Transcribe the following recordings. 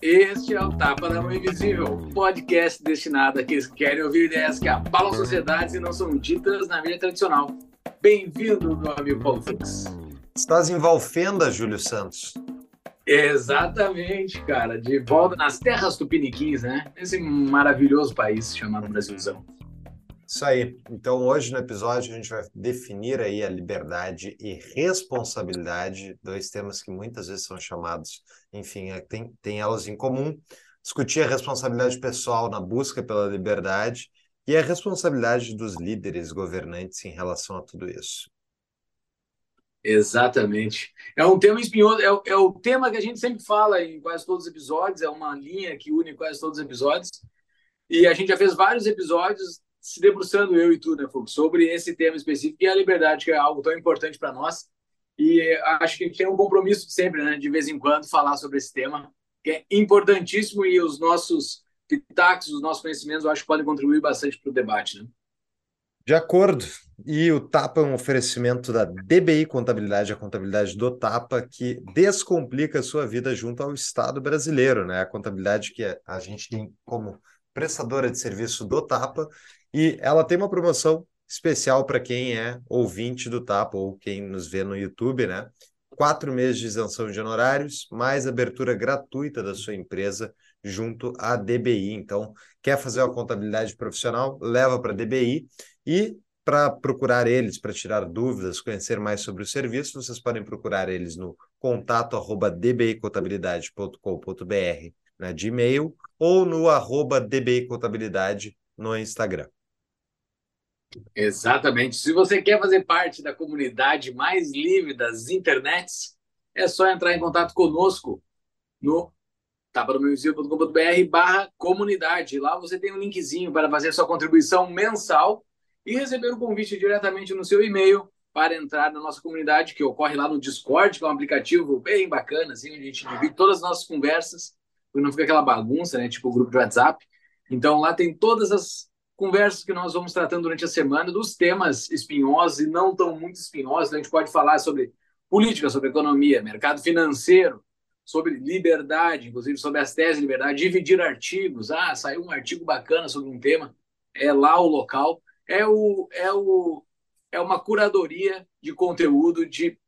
Este é o Tapa da Mão Invisível, podcast destinado àqueles que querem ouvir ideias que abalam sociedades e não são ditas na mídia tradicional. Bem-vindo, meu amigo Paulo Fux. Estás em Valfenda, Júlio Santos. Exatamente, cara. De volta nas terras tupiniquins, né? Esse maravilhoso país chamado Brasilzão. Isso aí. Então, hoje no episódio, a gente vai definir aí a liberdade e responsabilidade, dois temas que muitas vezes são chamados, enfim, é, tem, tem elas em comum. Discutir a responsabilidade pessoal na busca pela liberdade e a responsabilidade dos líderes governantes em relação a tudo isso. Exatamente. É um tema espinhoso, é, é, o tema que a gente sempre fala em quase todos os episódios, é uma linha que une quase todos os episódios. E a gente já fez vários episódios se debruçando, eu e tu, né, Fux, sobre esse tema específico e a liberdade, que é algo tão importante para nós. E acho que tem um compromisso sempre, né, de vez em quando, falar sobre esse tema, que é importantíssimo e os nossos pitacos, os nossos conhecimentos, eu acho que podem contribuir bastante para o debate, né? De acordo. E o Tapa é um oferecimento da DBI Contabilidade, a contabilidade do Tapa, que descomplica a sua vida junto ao Estado brasileiro, né? A contabilidade que a gente tem como prestadora de serviço do Tapa, e ela tem uma promoção especial para quem é ouvinte do Tapa ou quem nos vê no YouTube, né? Quatro meses de isenção de honorários, mais abertura gratuita da sua empresa junto à DBI. Então, quer fazer uma contabilidade profissional? Leva para a DBI e para procurar eles, para tirar dúvidas, conhecer mais sobre o serviço, vocês podem procurar eles no contato arroba dbicontabilidade.com.br né, de e-mail ou no arroba dbicontabilidade no Instagram. Exatamente. Se você quer fazer parte da comunidade mais livre das internets, é só entrar em contato conosco no tapadomeiozinho.com.br barra comunidade. Lá você tem um linkzinho para fazer sua contribuição mensal e receber o um convite diretamente no seu e-mail para entrar na nossa comunidade, que ocorre lá no Discord, que é um aplicativo bem bacana, assim, onde a gente divide todas as nossas conversas, não fica aquela bagunça, né, tipo o grupo de WhatsApp. Então lá tem todas as conversas que nós vamos tratando durante a semana dos temas espinhosos e não tão muito espinhosos. A gente pode falar sobre política, sobre economia, mercado financeiro, sobre liberdade, inclusive sobre as teses de liberdade, dividir artigos. Ah, saiu um artigo bacana sobre um tema, é lá o local. É, o, é, o, é uma curadoria de conteúdo de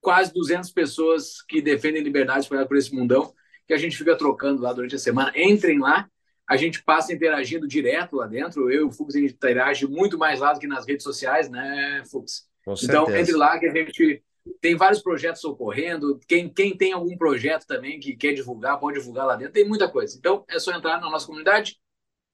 quase 200 pessoas que defendem liberdade espalhada por esse mundão, que a gente fica trocando lá durante a semana. Entrem lá, a gente passa interagindo direto lá dentro. Eu e o Fux, a gente interage muito mais lá do que nas redes sociais, né, Fux? então, entre lá que a gente tem vários projetos ocorrendo. Quem, quem tem algum projeto também que quer divulgar, pode divulgar lá dentro. Tem muita coisa. Então, é só entrar na nossa comunidade,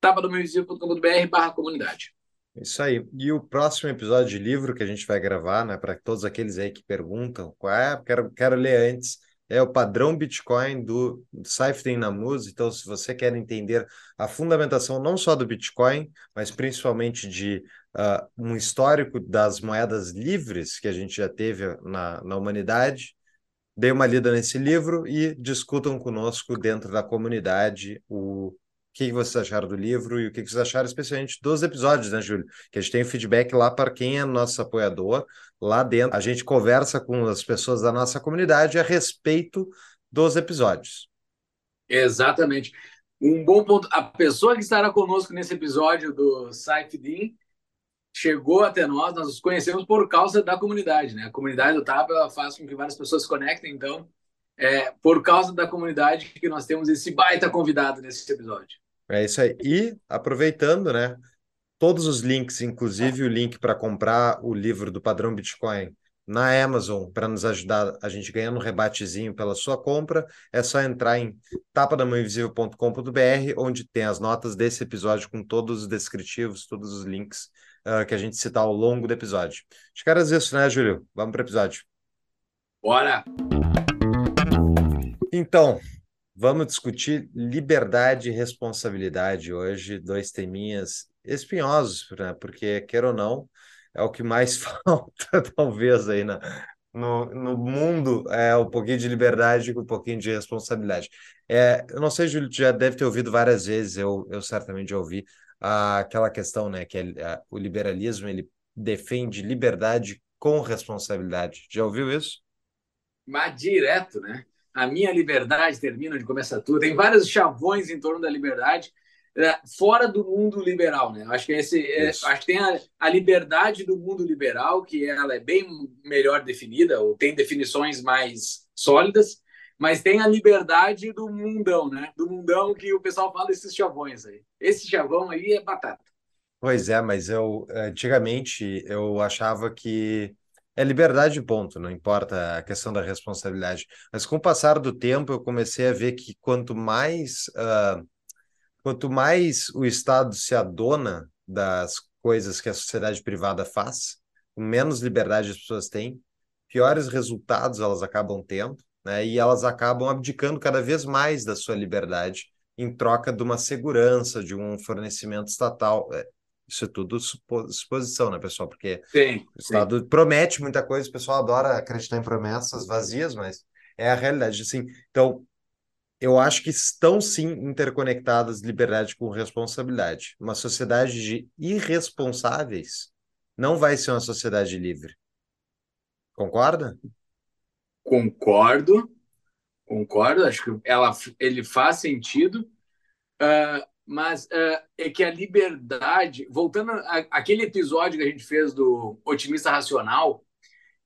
tapadomeiovisível.com.br barra comunidade. Isso aí. E o próximo episódio de livro que a gente vai gravar, né, para todos aqueles aí que perguntam, qual é? Quero, quero ler antes é o padrão Bitcoin do Saifedean Namuz. Então, se você quer entender a fundamentação não só do Bitcoin, mas principalmente de uh, um histórico das moedas livres que a gente já teve na, na humanidade, dê uma lida nesse livro e discutam conosco dentro da comunidade o o que vocês acharam do livro e o que vocês acharam especialmente dos episódios, né, Júlio? Que a gente tem feedback lá para quem é nosso apoiador, lá dentro. A gente conversa com as pessoas da nossa comunidade a respeito dos episódios. Exatamente. Um bom ponto. A pessoa que estará conosco nesse episódio do Saifedin chegou até nós, nós os conhecemos por causa da comunidade, né? A comunidade do TAP faz com que várias pessoas se conectem, então é por causa da comunidade que nós temos esse baita convidado nesse episódio. É isso aí. E aproveitando, né? Todos os links, inclusive o link para comprar o livro do Padrão Bitcoin na Amazon para nos ajudar a gente ganhando um rebatezinho pela sua compra, é só entrar em tapadamãoinvisível.com.br, onde tem as notas desse episódio com todos os descritivos, todos os links uh, que a gente citar ao longo do episódio. Acho que era isso, né, Júlio? Vamos para o episódio. Bora! Então, Vamos discutir liberdade e responsabilidade hoje, dois teminhas espinhosos, né? porque, quer ou não, é o que mais falta, talvez, aí na, no, no mundo é um pouquinho de liberdade com um pouquinho de responsabilidade. É, eu não sei, Júlio, já deve ter ouvido várias vezes, eu, eu certamente já ouvi, ah, aquela questão, né, que é, ah, o liberalismo ele defende liberdade com responsabilidade. Já ouviu isso? Mas direto, né? A minha liberdade termina onde começa tudo. Tem vários chavões em torno da liberdade, é, fora do mundo liberal, né? Acho que esse, é, acho que tem a, a, liberdade do mundo liberal, que ela é bem melhor definida, ou tem definições mais sólidas, mas tem a liberdade do mundão, né? Do mundão que o pessoal fala esses chavões aí. Esse chavão aí é batata. Pois é, mas eu antigamente eu achava que é liberdade, ponto, não importa a questão da responsabilidade. Mas com o passar do tempo, eu comecei a ver que quanto mais uh, quanto mais o Estado se adona das coisas que a sociedade privada faz, menos liberdade as pessoas têm, piores resultados elas acabam tendo, né? E elas acabam abdicando cada vez mais da sua liberdade em troca de uma segurança, de um fornecimento estatal. Isso é tudo suposição, né, pessoal? Porque sim, o Estado sim. promete muita coisa, o pessoal adora acreditar em promessas vazias, mas é a realidade. Assim, então, eu acho que estão sim interconectadas liberdade com responsabilidade. Uma sociedade de irresponsáveis não vai ser uma sociedade livre. Concorda? Concordo, concordo. Acho que ela, ele faz sentido, uh, mas uh, é que a liberdade, voltando àquele episódio que a gente fez do otimista racional,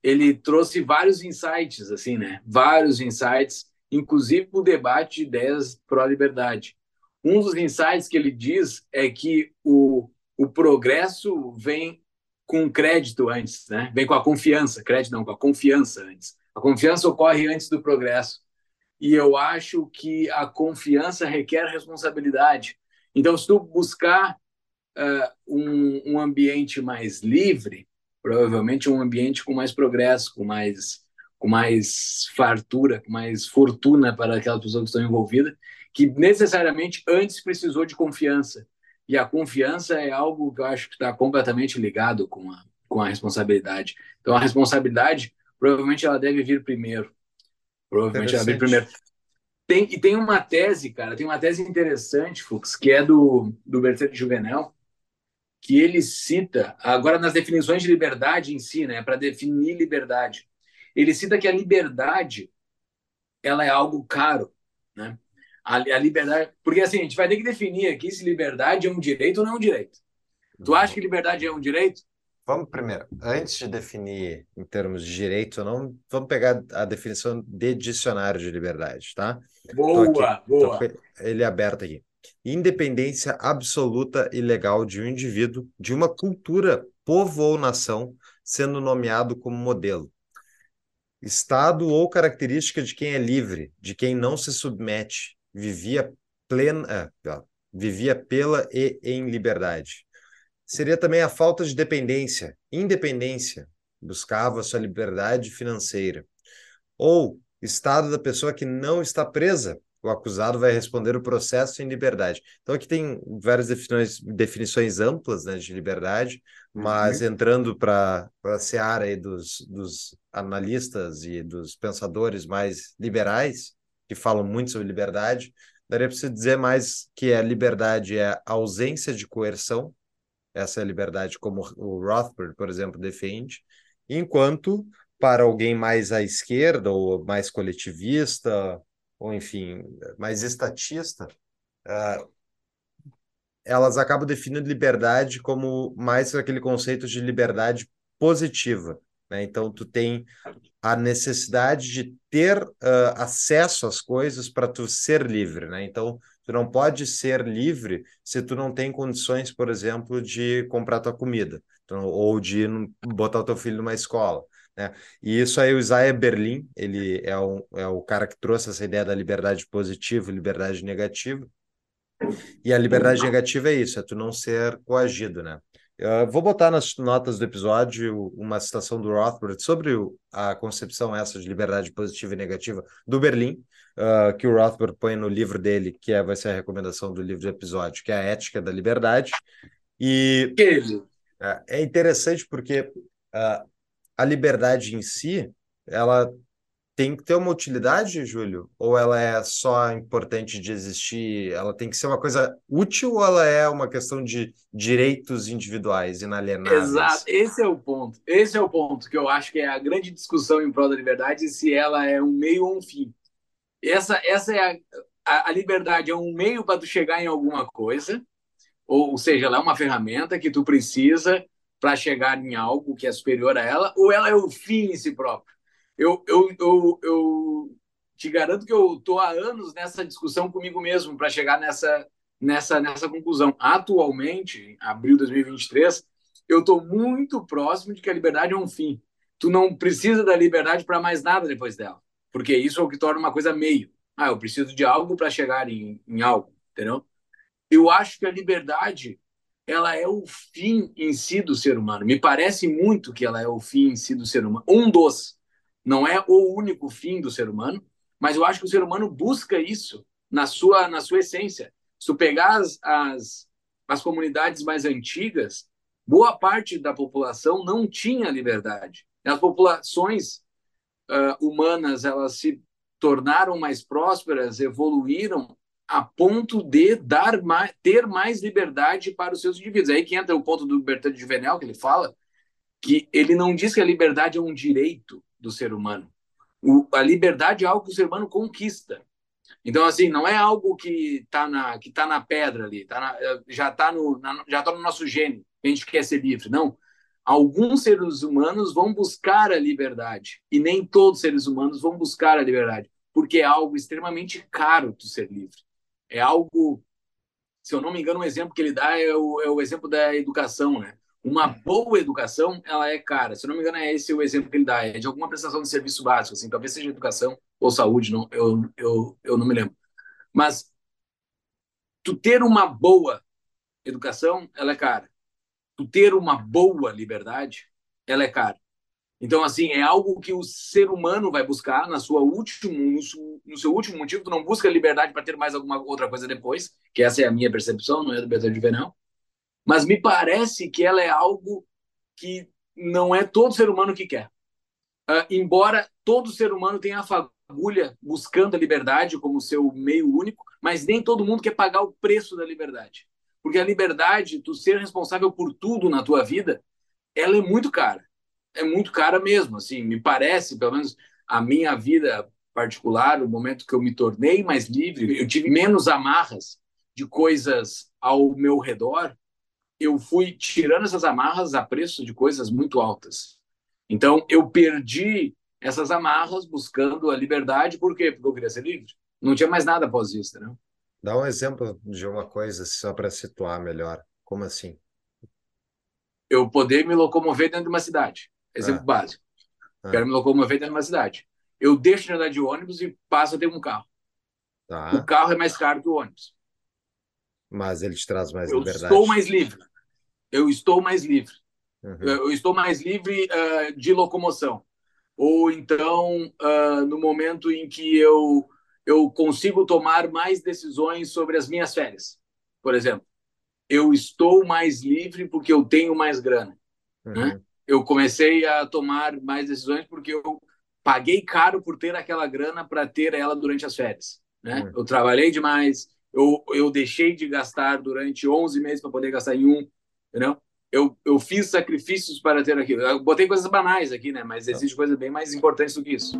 ele trouxe vários insights, assim, né? Vários insights inclusive para o debate de ideias pró-liberdade. Um dos insights que ele diz é que o, o progresso vem com crédito antes, né? vem com a confiança, crédito não, com a confiança antes. A confiança ocorre antes do progresso. E eu acho que a confiança requer responsabilidade. Então, se tu buscar uh, um, um ambiente mais livre, provavelmente um ambiente com mais progresso, com mais com mais fartura, com mais fortuna para aquelas pessoas que estão envolvidas, que necessariamente antes precisou de confiança. E a confiança é algo que eu acho que está completamente ligado com a, com a responsabilidade. Então, a responsabilidade, provavelmente, ela deve vir primeiro. Provavelmente ela vir primeiro. Tem, e tem uma tese, cara, tem uma tese interessante, Fux, que é do, do Bertrand Juvenel, que ele cita, agora nas definições de liberdade em si, né, para definir liberdade ele cita que a liberdade ela é algo caro, né? A, a, liberdade, porque assim a gente vai ter que definir aqui se liberdade é um direito ou não é um direito. Tu acha que liberdade é um direito? Vamos primeiro, antes de definir em termos de direito ou não, vamos pegar a definição de dicionário de liberdade, tá? Boa, aqui, boa. ele é aberto aqui. Independência absoluta e legal de um indivíduo, de uma cultura, povo ou nação, sendo nomeado como modelo estado ou característica de quem é livre, de quem não se submete, vivia plena, é, vivia pela e em liberdade. Seria também a falta de dependência, independência, buscava sua liberdade financeira. Ou estado da pessoa que não está presa, o acusado vai responder o processo em liberdade. Então aqui tem várias definições, definições amplas né, de liberdade, mas uhum. entrando para a seara aí dos, dos analistas e dos pensadores mais liberais, que falam muito sobre liberdade, daria para você dizer mais que a liberdade é a ausência de coerção, essa liberdade como o Rothbard, por exemplo, defende, enquanto para alguém mais à esquerda ou mais coletivista ou enfim, mais estatista, uh, elas acabam definindo liberdade como mais aquele conceito de liberdade positiva. Né? Então, tu tem a necessidade de ter uh, acesso às coisas para tu ser livre. Né? Então, tu não pode ser livre se tu não tem condições, por exemplo, de comprar tua comida ou de botar o teu filho numa escola. Né? E isso aí, o Isaiah Berlin, ele é, um, é o cara que trouxe essa ideia da liberdade positiva e liberdade negativa. E a liberdade negativa é isso, é tu não ser coagido, né? Eu vou botar nas notas do episódio uma citação do Rothbard sobre a concepção essa de liberdade positiva e negativa do Berlim, uh, que o Rothbard põe no livro dele, que é, vai ser a recomendação do livro do episódio, que é a Ética da Liberdade. E é, é interessante porque uh, a liberdade em si, ela tem que ter uma utilidade, Júlio? Ou ela é só importante de existir? Ela tem que ser uma coisa útil ou ela é uma questão de direitos individuais, inalienáveis? Exato, esse é o ponto. Esse é o ponto que eu acho que é a grande discussão em prol da liberdade, se ela é um meio ou um fim. Essa, essa é a, a, liberdade é um meio para tu chegar em alguma coisa, ou, seja, ela é uma ferramenta que tu precisa para chegar em algo que é superior a ela, ou ela é o fim em si próprio eu, eu, eu, eu te garanto que eu estou há anos nessa discussão comigo mesmo para chegar nessa, nessa, nessa conclusão. Atualmente, abril de 2023, eu estou muito próximo de que a liberdade é um fim. Tu não precisa da liberdade para mais nada depois dela, porque isso é o que torna uma coisa meio. Ah, eu preciso de algo para chegar em, em algo, entendeu? Eu acho que a liberdade ela é o fim em si do ser humano. Me parece muito que ela é o fim em si do ser humano. Um dos não é o único fim do ser humano, mas eu acho que o ser humano busca isso na sua, na sua essência. Se tu pegar as, as, as comunidades mais antigas, boa parte da população não tinha liberdade. As populações uh, humanas elas se tornaram mais prósperas, evoluíram a ponto de dar mais, ter mais liberdade para os seus indivíduos. Aí que entra o ponto do Bertrand de Juvenel, que ele fala que ele não diz que a liberdade é um direito, do ser humano. O, a liberdade é algo que o ser humano conquista. Então, assim, não é algo que está na, que tá na pedra ali, tá na, já está no, na, já tá no nosso gênio, a gente quer ser livre. Não. Alguns seres humanos vão buscar a liberdade, e nem todos os seres humanos vão buscar a liberdade, porque é algo extremamente caro de ser livre. É algo, se eu não me engano, um exemplo que ele dá é o, é o exemplo da educação, né? Uma boa educação, ela é cara. Se não me engano, é esse o exemplo que ele dá. É de alguma prestação de serviço básico, assim, talvez seja educação ou saúde, não, eu, eu, eu não me lembro. Mas tu ter uma boa educação, ela é cara. Tu ter uma boa liberdade, ela é cara. Então, assim, é algo que o ser humano vai buscar na sua último, no, seu último motivo. Tu não busca liberdade para ter mais alguma outra coisa depois, que essa é a minha percepção, não é do Bertrand de Venel mas me parece que ela é algo que não é todo ser humano que quer. Uh, embora todo ser humano tenha a fagulha buscando a liberdade como seu meio único, mas nem todo mundo quer pagar o preço da liberdade. Porque a liberdade, tu ser responsável por tudo na tua vida, ela é muito cara. É muito cara mesmo, assim, me parece, pelo menos a minha vida particular, o momento que eu me tornei mais livre, eu tive menos amarras de coisas ao meu redor eu fui tirando essas amarras a preço de coisas muito altas. Então, eu perdi essas amarras buscando a liberdade, por quê? Porque eu queria ser livre. Não tinha mais nada após isso, né? Dá um exemplo de uma coisa só para situar melhor. Como assim? Eu poder me locomover dentro de uma cidade. Exemplo ah. básico. Ah. Quero me locomover dentro de uma cidade. Eu deixo de andar de ônibus e passo a ter um carro. Tá. O carro é mais caro que o ônibus. Mas ele te traz mais eu liberdade. Eu estou mais livre eu estou mais livre. Uhum. Eu estou mais livre uh, de locomoção. Ou então, uh, no momento em que eu, eu consigo tomar mais decisões sobre as minhas férias, por exemplo. Eu estou mais livre porque eu tenho mais grana. Uhum. Né? Eu comecei a tomar mais decisões porque eu paguei caro por ter aquela grana para ter ela durante as férias. Né? Uhum. Eu trabalhei demais, eu, eu deixei de gastar durante 11 meses para poder gastar em um entendeu? Eu, eu fiz sacrifícios para ter aquilo. Eu botei coisas banais aqui, né? Mas existe coisas bem mais importantes do que isso.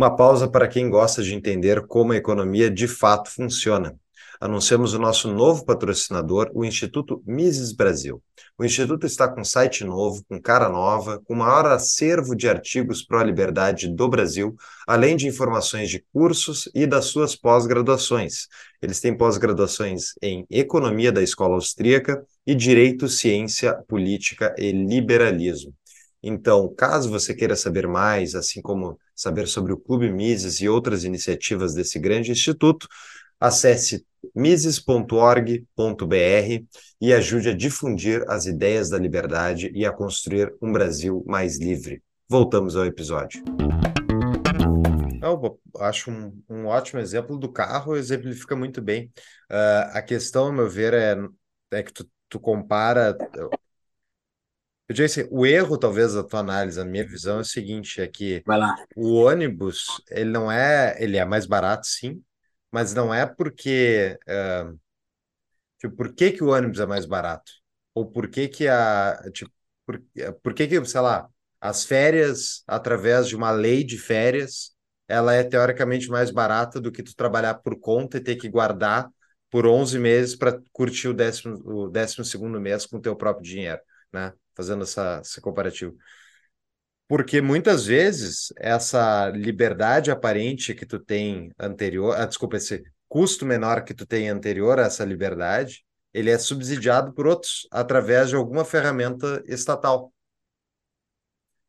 Uma pausa para quem gosta de entender como a economia de fato funciona anunciamos o nosso novo patrocinador, o Instituto Mises Brasil. O Instituto está com site novo, com cara nova, com maior acervo de artigos para a liberdade do Brasil, além de informações de cursos e das suas pós-graduações. Eles têm pós-graduações em Economia da Escola Austríaca e Direito, Ciência, Política e Liberalismo. Então, caso você queira saber mais, assim como saber sobre o Clube Mises e outras iniciativas desse grande instituto, acesse mises.org.br e ajude a difundir as ideias da liberdade e a construir um Brasil mais livre. Voltamos ao episódio. Eu acho um, um ótimo exemplo do carro, exemplifica muito bem. Uh, a questão, ao meu ver, é, é que tu, tu compara Eu disse, o erro, talvez, da tua análise, a minha visão é o seguinte, é que o ônibus, ele não é, ele é mais barato, sim, mas não é porque, uh, tipo, por que que o ônibus é mais barato? Ou por que que a, tipo, por, por que que, sei lá, as férias, através de uma lei de férias, ela é teoricamente mais barata do que tu trabalhar por conta e ter que guardar por 11 meses para curtir o décimo, o décimo segundo mês com o teu próprio dinheiro, né? Fazendo essa, esse comparativo. Porque muitas vezes essa liberdade aparente que tu tem anterior, ah, desculpa, esse custo menor que tu tem anterior a essa liberdade, ele é subsidiado por outros através de alguma ferramenta estatal.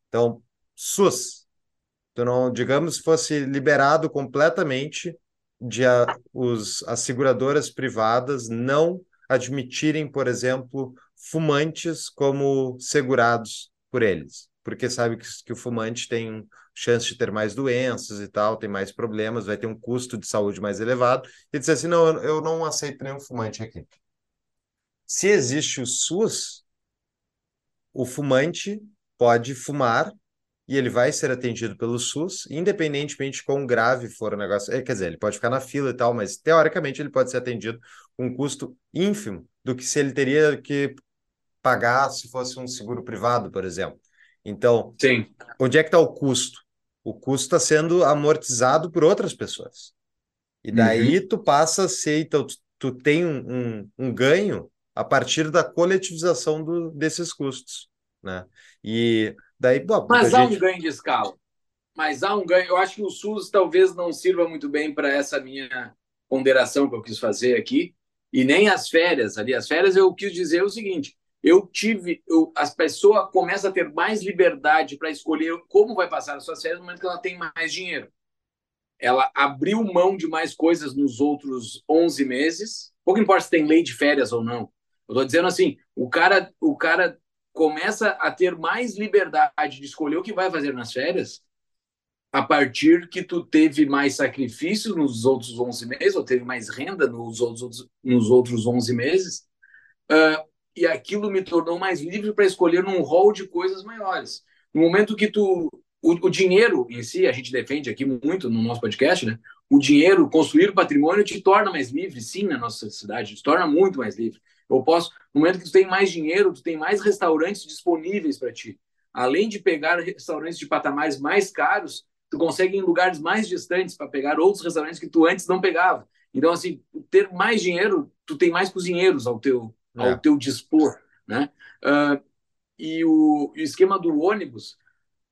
Então, SUS, tu não, digamos, fosse liberado completamente de a, os, as seguradoras privadas não admitirem, por exemplo, fumantes como segurados por eles, porque sabe que, que o fumante tem chance de ter mais doenças e tal, tem mais problemas, vai ter um custo de saúde mais elevado, e dizer assim, não, eu não aceito nenhum fumante aqui. Se existe o SUS, o fumante pode fumar e ele vai ser atendido pelo SUS, independentemente de quão grave for o negócio. É, quer dizer, ele pode ficar na fila e tal, mas teoricamente ele pode ser atendido com um custo ínfimo do que se ele teria que pagar se fosse um seguro privado, por exemplo. Então, Sim. onde é que está o custo? O custo está sendo amortizado por outras pessoas. E daí uhum. tu passa a ser, então, tu, tu tem um, um, um, ganho a partir da coletivização do, desses custos, né? E Daí, bom, Mas há gente... um ganho de escala. Mas há um ganho. Eu acho que o SUS talvez não sirva muito bem para essa minha ponderação que eu quis fazer aqui. E nem as férias ali. As férias eu quis dizer o seguinte: eu tive. Eu, as pessoas começam a ter mais liberdade para escolher como vai passar as suas férias no momento que ela tem mais dinheiro. Ela abriu mão de mais coisas nos outros 11 meses. Pouco importa se tem lei de férias ou não. Eu estou dizendo assim: o cara, o cara começa a ter mais liberdade de escolher o que vai fazer nas férias a partir que tu teve mais sacrifícios nos outros 11 meses, ou teve mais renda nos outros, nos outros 11 meses, uh, e aquilo me tornou mais livre para escolher num rol de coisas maiores. No momento que tu... O, o, dinheiro em si, a gente defende aqui muito no nosso podcast, né? O dinheiro, construir patrimônio te torna mais livre, sim, na nossa sociedade, te torna muito mais livre. Eu posso, no momento que tu tem mais dinheiro, tu tem mais restaurantes disponíveis para ti. Além de pegar restaurantes de patamares mais caros, tu consegue ir em lugares mais distantes para pegar outros restaurantes que tu antes não pegava. Então, assim, ter mais dinheiro, tu tem mais cozinheiros ao teu, é. ao teu dispor, né? Uh, e o, o esquema do ônibus,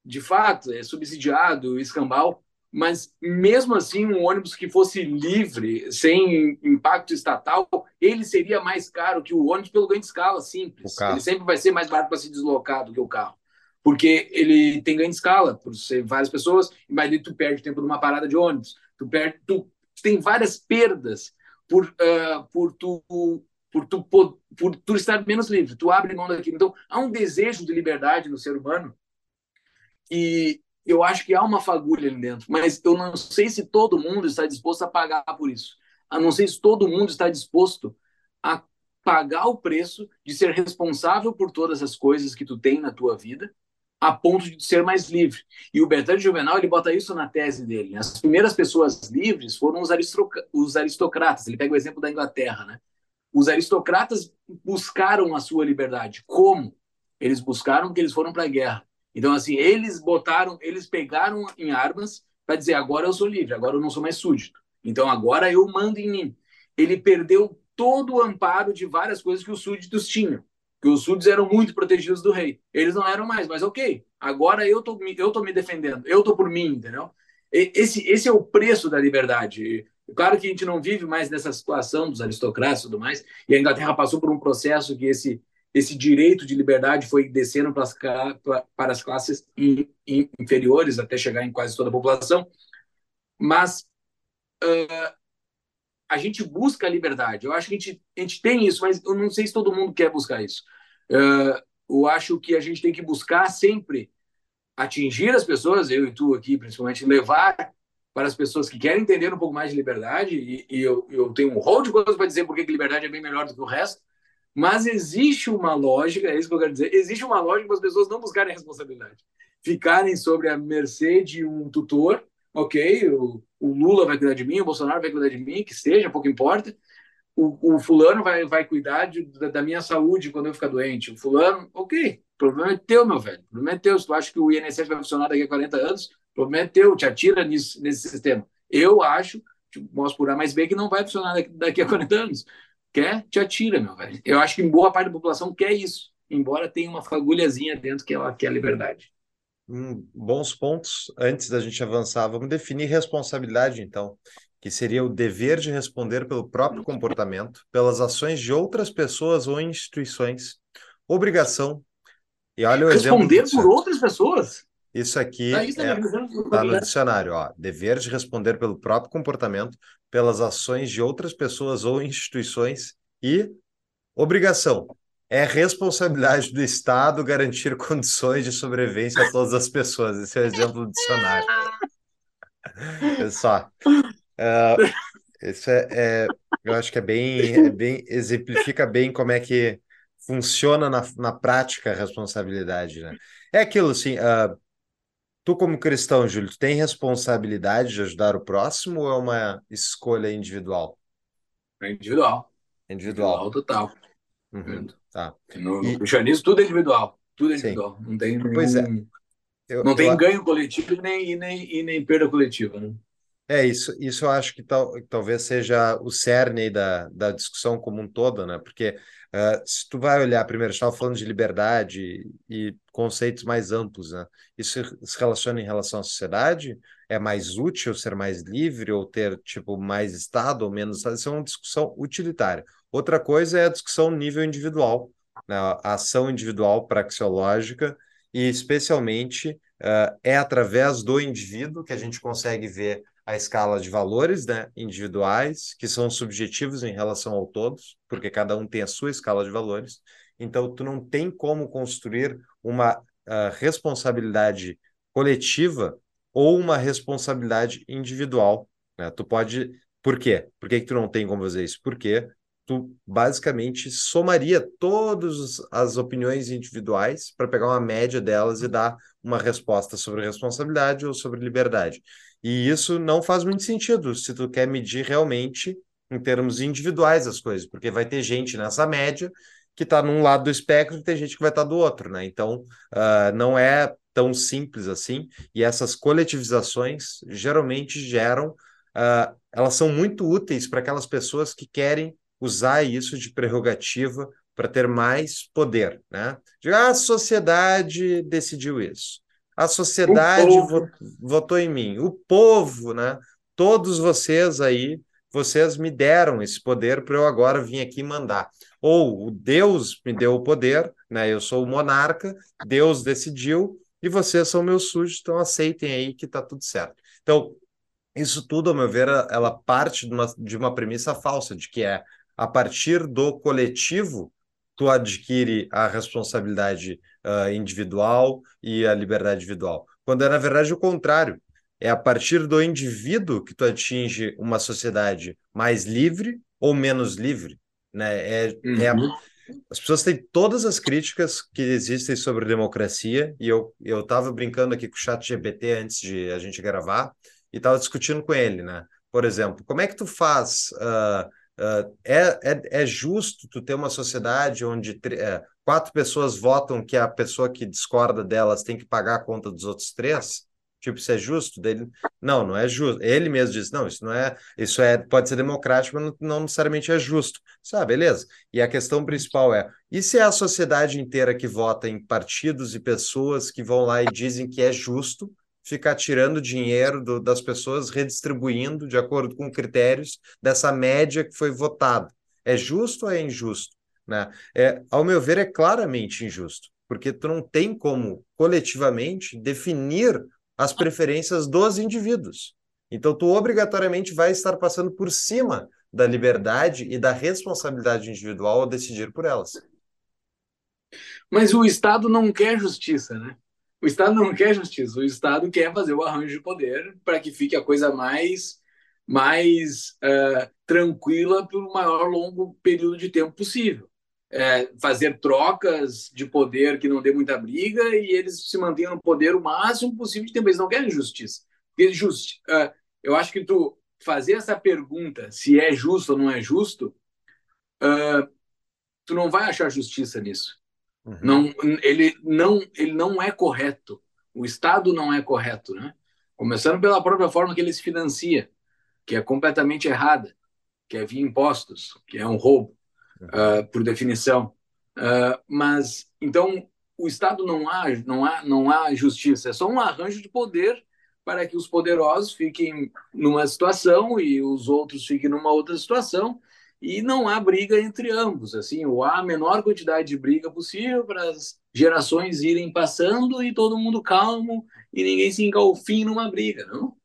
de fato, é subsidiado, escambau, mas mesmo assim, um ônibus que fosse livre, sem impacto estatal, ele seria mais caro que o ônibus pelo ganho de escala simples. Ele sempre vai ser mais barato para se deslocar do que o carro, porque ele tem ganho de escala, por ser várias pessoas, mas tu perde tempo numa parada de ônibus, tu, perde, tu, tu tem várias perdas por, uh, por tu por tu, por, por tu estar menos livre, tu abre mão daquilo. Então, há um desejo de liberdade no ser humano e eu acho que há uma fagulha ali dentro, mas eu não sei se todo mundo está disposto a pagar por isso. A não sei se todo mundo está disposto a pagar o preço de ser responsável por todas as coisas que tu tem na tua vida, a ponto de ser mais livre. E o Bertrand Juvenal ele bota isso na tese dele. As primeiras pessoas livres foram os, os aristocratas. Ele pega o exemplo da Inglaterra, né? Os aristocratas buscaram a sua liberdade. Como? Eles buscaram porque eles foram para a guerra. Então, assim, eles botaram, eles pegaram em armas para dizer: agora eu sou livre, agora eu não sou mais súdito. Então, agora eu mando em mim. Ele perdeu todo o amparo de várias coisas que os súditos tinham. Que os súditos eram muito protegidos do rei. Eles não eram mais, mas ok, agora eu tô, tô me defendendo, eu tô por mim, entendeu? Esse, esse é o preço da liberdade. Claro que a gente não vive mais nessa situação dos aristocratas e tudo mais, e a Inglaterra passou por um processo que esse esse direito de liberdade foi descendo para as, para as classes inferiores até chegar em quase toda a população. Mas uh, a gente busca a liberdade. Eu acho que a gente, a gente tem isso, mas eu não sei se todo mundo quer buscar isso. Uh, eu acho que a gente tem que buscar sempre atingir as pessoas, eu e tu aqui principalmente, levar para as pessoas que querem entender um pouco mais de liberdade, e, e eu, eu tenho um rol de coisas para dizer porque que liberdade é bem melhor do que o resto, Mas existe uma lógica, é isso que eu quero dizer, existe uma lógica para as pessoas não buscarem responsabilidade. Ficarem sobre a mercê de um tutor, ok, o, o Lula vai cuidar de mim, o Bolsonaro vai cuidar de mim, que seja, pouco importa. O, o fulano vai, vai cuidar de, da, da, minha saúde quando eu ficar doente. O fulano, ok, problema é teu, meu velho. O problema é teu. Se tu acha que o INSS vai funcionar daqui a 40 anos, o problema é teu, te atira nisso, nesse sistema. Eu acho, tipo, posso por A mais B, que não vai funcionar daqui, daqui a 40 anos quer, te atira, meu velho. Eu acho que boa parte da população quer isso, embora tenha uma fagulhazinha dentro que ela quer a liberdade. Hum, bons pontos. Antes da gente avançar, vamos definir responsabilidade, então, que seria o dever de responder pelo próprio comportamento, pelas ações de outras pessoas ou instituições. Obrigação. E olha o responder exemplo. Por outras pessoas? Isso aqui está é, tá no dicionário, ó. Dever de responder pelo próprio comportamento, pelas ações de outras pessoas ou instituições e obrigação. É responsabilidade do Estado garantir condições de sobrevivência a todas as pessoas. Esse é o exemplo do dicionário. É só. Uh, isso é, é, eu acho que é bem, é bem, exemplifica bem como é que funciona na, na prática a responsabilidade, né? É aquilo assim, uh, Tu, como cristão, Júlio, tu tem responsabilidade de ajudar o próximo ou é uma escolha individual? É individual. Individual. Individual total. Uhum, tá. No, e... cristianismo, tudo é individual. Tudo é individual. Sim. Não tem nenhum... Pois é. Eu, não tem ganho coletivo e nem, e, nem, e nem perda coletiva, né? É, isso, isso eu acho que tal, talvez seja o cerne da, da discussão como um todo, né? Porque uh, se tu vai olhar, primeiro, estava falando de liberdade e conceitos mais amplos, né? Isso se relaciona em relação à sociedade? É mais útil ser mais livre ou ter, tipo, mais Estado ou menos Isso é uma discussão utilitária. Outra coisa é a discussão nível individual, né? a ação individual praxeológica e, especialmente, uh, é através do indivíduo que a gente consegue ver a escala de valores né, individuais, que são subjetivos em relação ao todos, porque cada um tem a sua escala de valores. Então, tu não tem como construir uma uh, responsabilidade coletiva ou uma responsabilidade individual. Né? Tu pode. Por quê? Por que, que tu não tem como fazer isso? Porque tu basicamente somaria todas as opiniões individuais para pegar uma média delas e dar uma resposta sobre responsabilidade ou sobre liberdade. E isso não faz muito sentido se tu quer medir realmente em termos individuais as coisas, porque vai ter gente nessa média que está num lado do espectro e tem gente que vai estar tá do outro, né? Então, uh, não é tão simples assim, e essas coletivizações geralmente geram, uh, elas são muito úteis para aquelas pessoas que querem usar isso de prerrogativa para ter mais poder, né? Ah, a sociedade decidiu isso. A sociedade votou em mim, o povo, né? Todos vocês aí, vocês me deram esse poder para eu agora vir aqui mandar. Ou o Deus me deu o poder, né? Eu sou o monarca, Deus decidiu e vocês são meus súditos, então aceitem aí que está tudo certo. Então, isso tudo, ao meu ver, ela parte de uma, de uma premissa falsa, de que é a partir do coletivo tu adquire a responsabilidade uh, individual e a liberdade individual. Quando é, na verdade, o contrário. É a partir do indivíduo que tu atinge uma sociedade mais livre ou menos livre. Né? É, uhum. é a... Uhum. as pessoas têm todas as críticas que existem sobre democracia, e eu estava brincando aqui com o chat GPT antes de a gente gravar, e estava discutindo com ele, né? Por exemplo, como é que tu faz... Uh, Uh, é, é, é, justo tu ter uma sociedade onde é, quatro pessoas votam que a pessoa que discorda delas tem que pagar a conta dos outros três? Tipo, isso é justo dele? Não, não é justo. Ele mesmo diz, não, isso não é, isso é, pode ser democrático, mas não, não necessariamente é justo. Sabe, beleza. E a questão principal é, e se é a sociedade inteira que vota em partidos e pessoas que vão lá e dizem que é justo, ficar tirando dinheiro do, das pessoas, redistribuindo de acordo com critérios dessa média que foi votada. É justo ou é injusto? Né? É, ao meu ver, é claramente injusto, porque tu não tem como coletivamente definir as preferências dos indivíduos. Então, tu obrigatoriamente vai estar passando por cima da liberdade e da responsabilidade individual ao decidir por elas. Mas o Estado não quer justiça, né? O Estado não quer justiça, o Estado quer fazer o arranjo de poder para que fique a coisa mais, mais uh, tranquila pelo maior longo período de tempo possível. É, fazer trocas de poder que não dê muita briga e eles se mantenham no poder o máximo possível de tempo. Eles não querem justiça. Porque justi uh, eu acho que tu fazer essa pergunta se é justo ou não é justo, uh, tu não vai achar justiça nisso. Uhum. Não, ele, não, ele não é correto. O Estado não é correto, né? Começando pela própria forma que ele se financia, que é completamente errada, que é via impostos, que é um roubo. Uh, por definição. Uh, mas, então, o Estado não há, não, há, não há justiça, é só um arranjo de poder para que os poderosos fiquem numa situação e os outros fiquem numa outra situação e não há briga entre ambos, assim, ou há a menor quantidade de briga possível para as gerações irem passando e todo mundo calmo e ninguém se engalfim numa briga, não?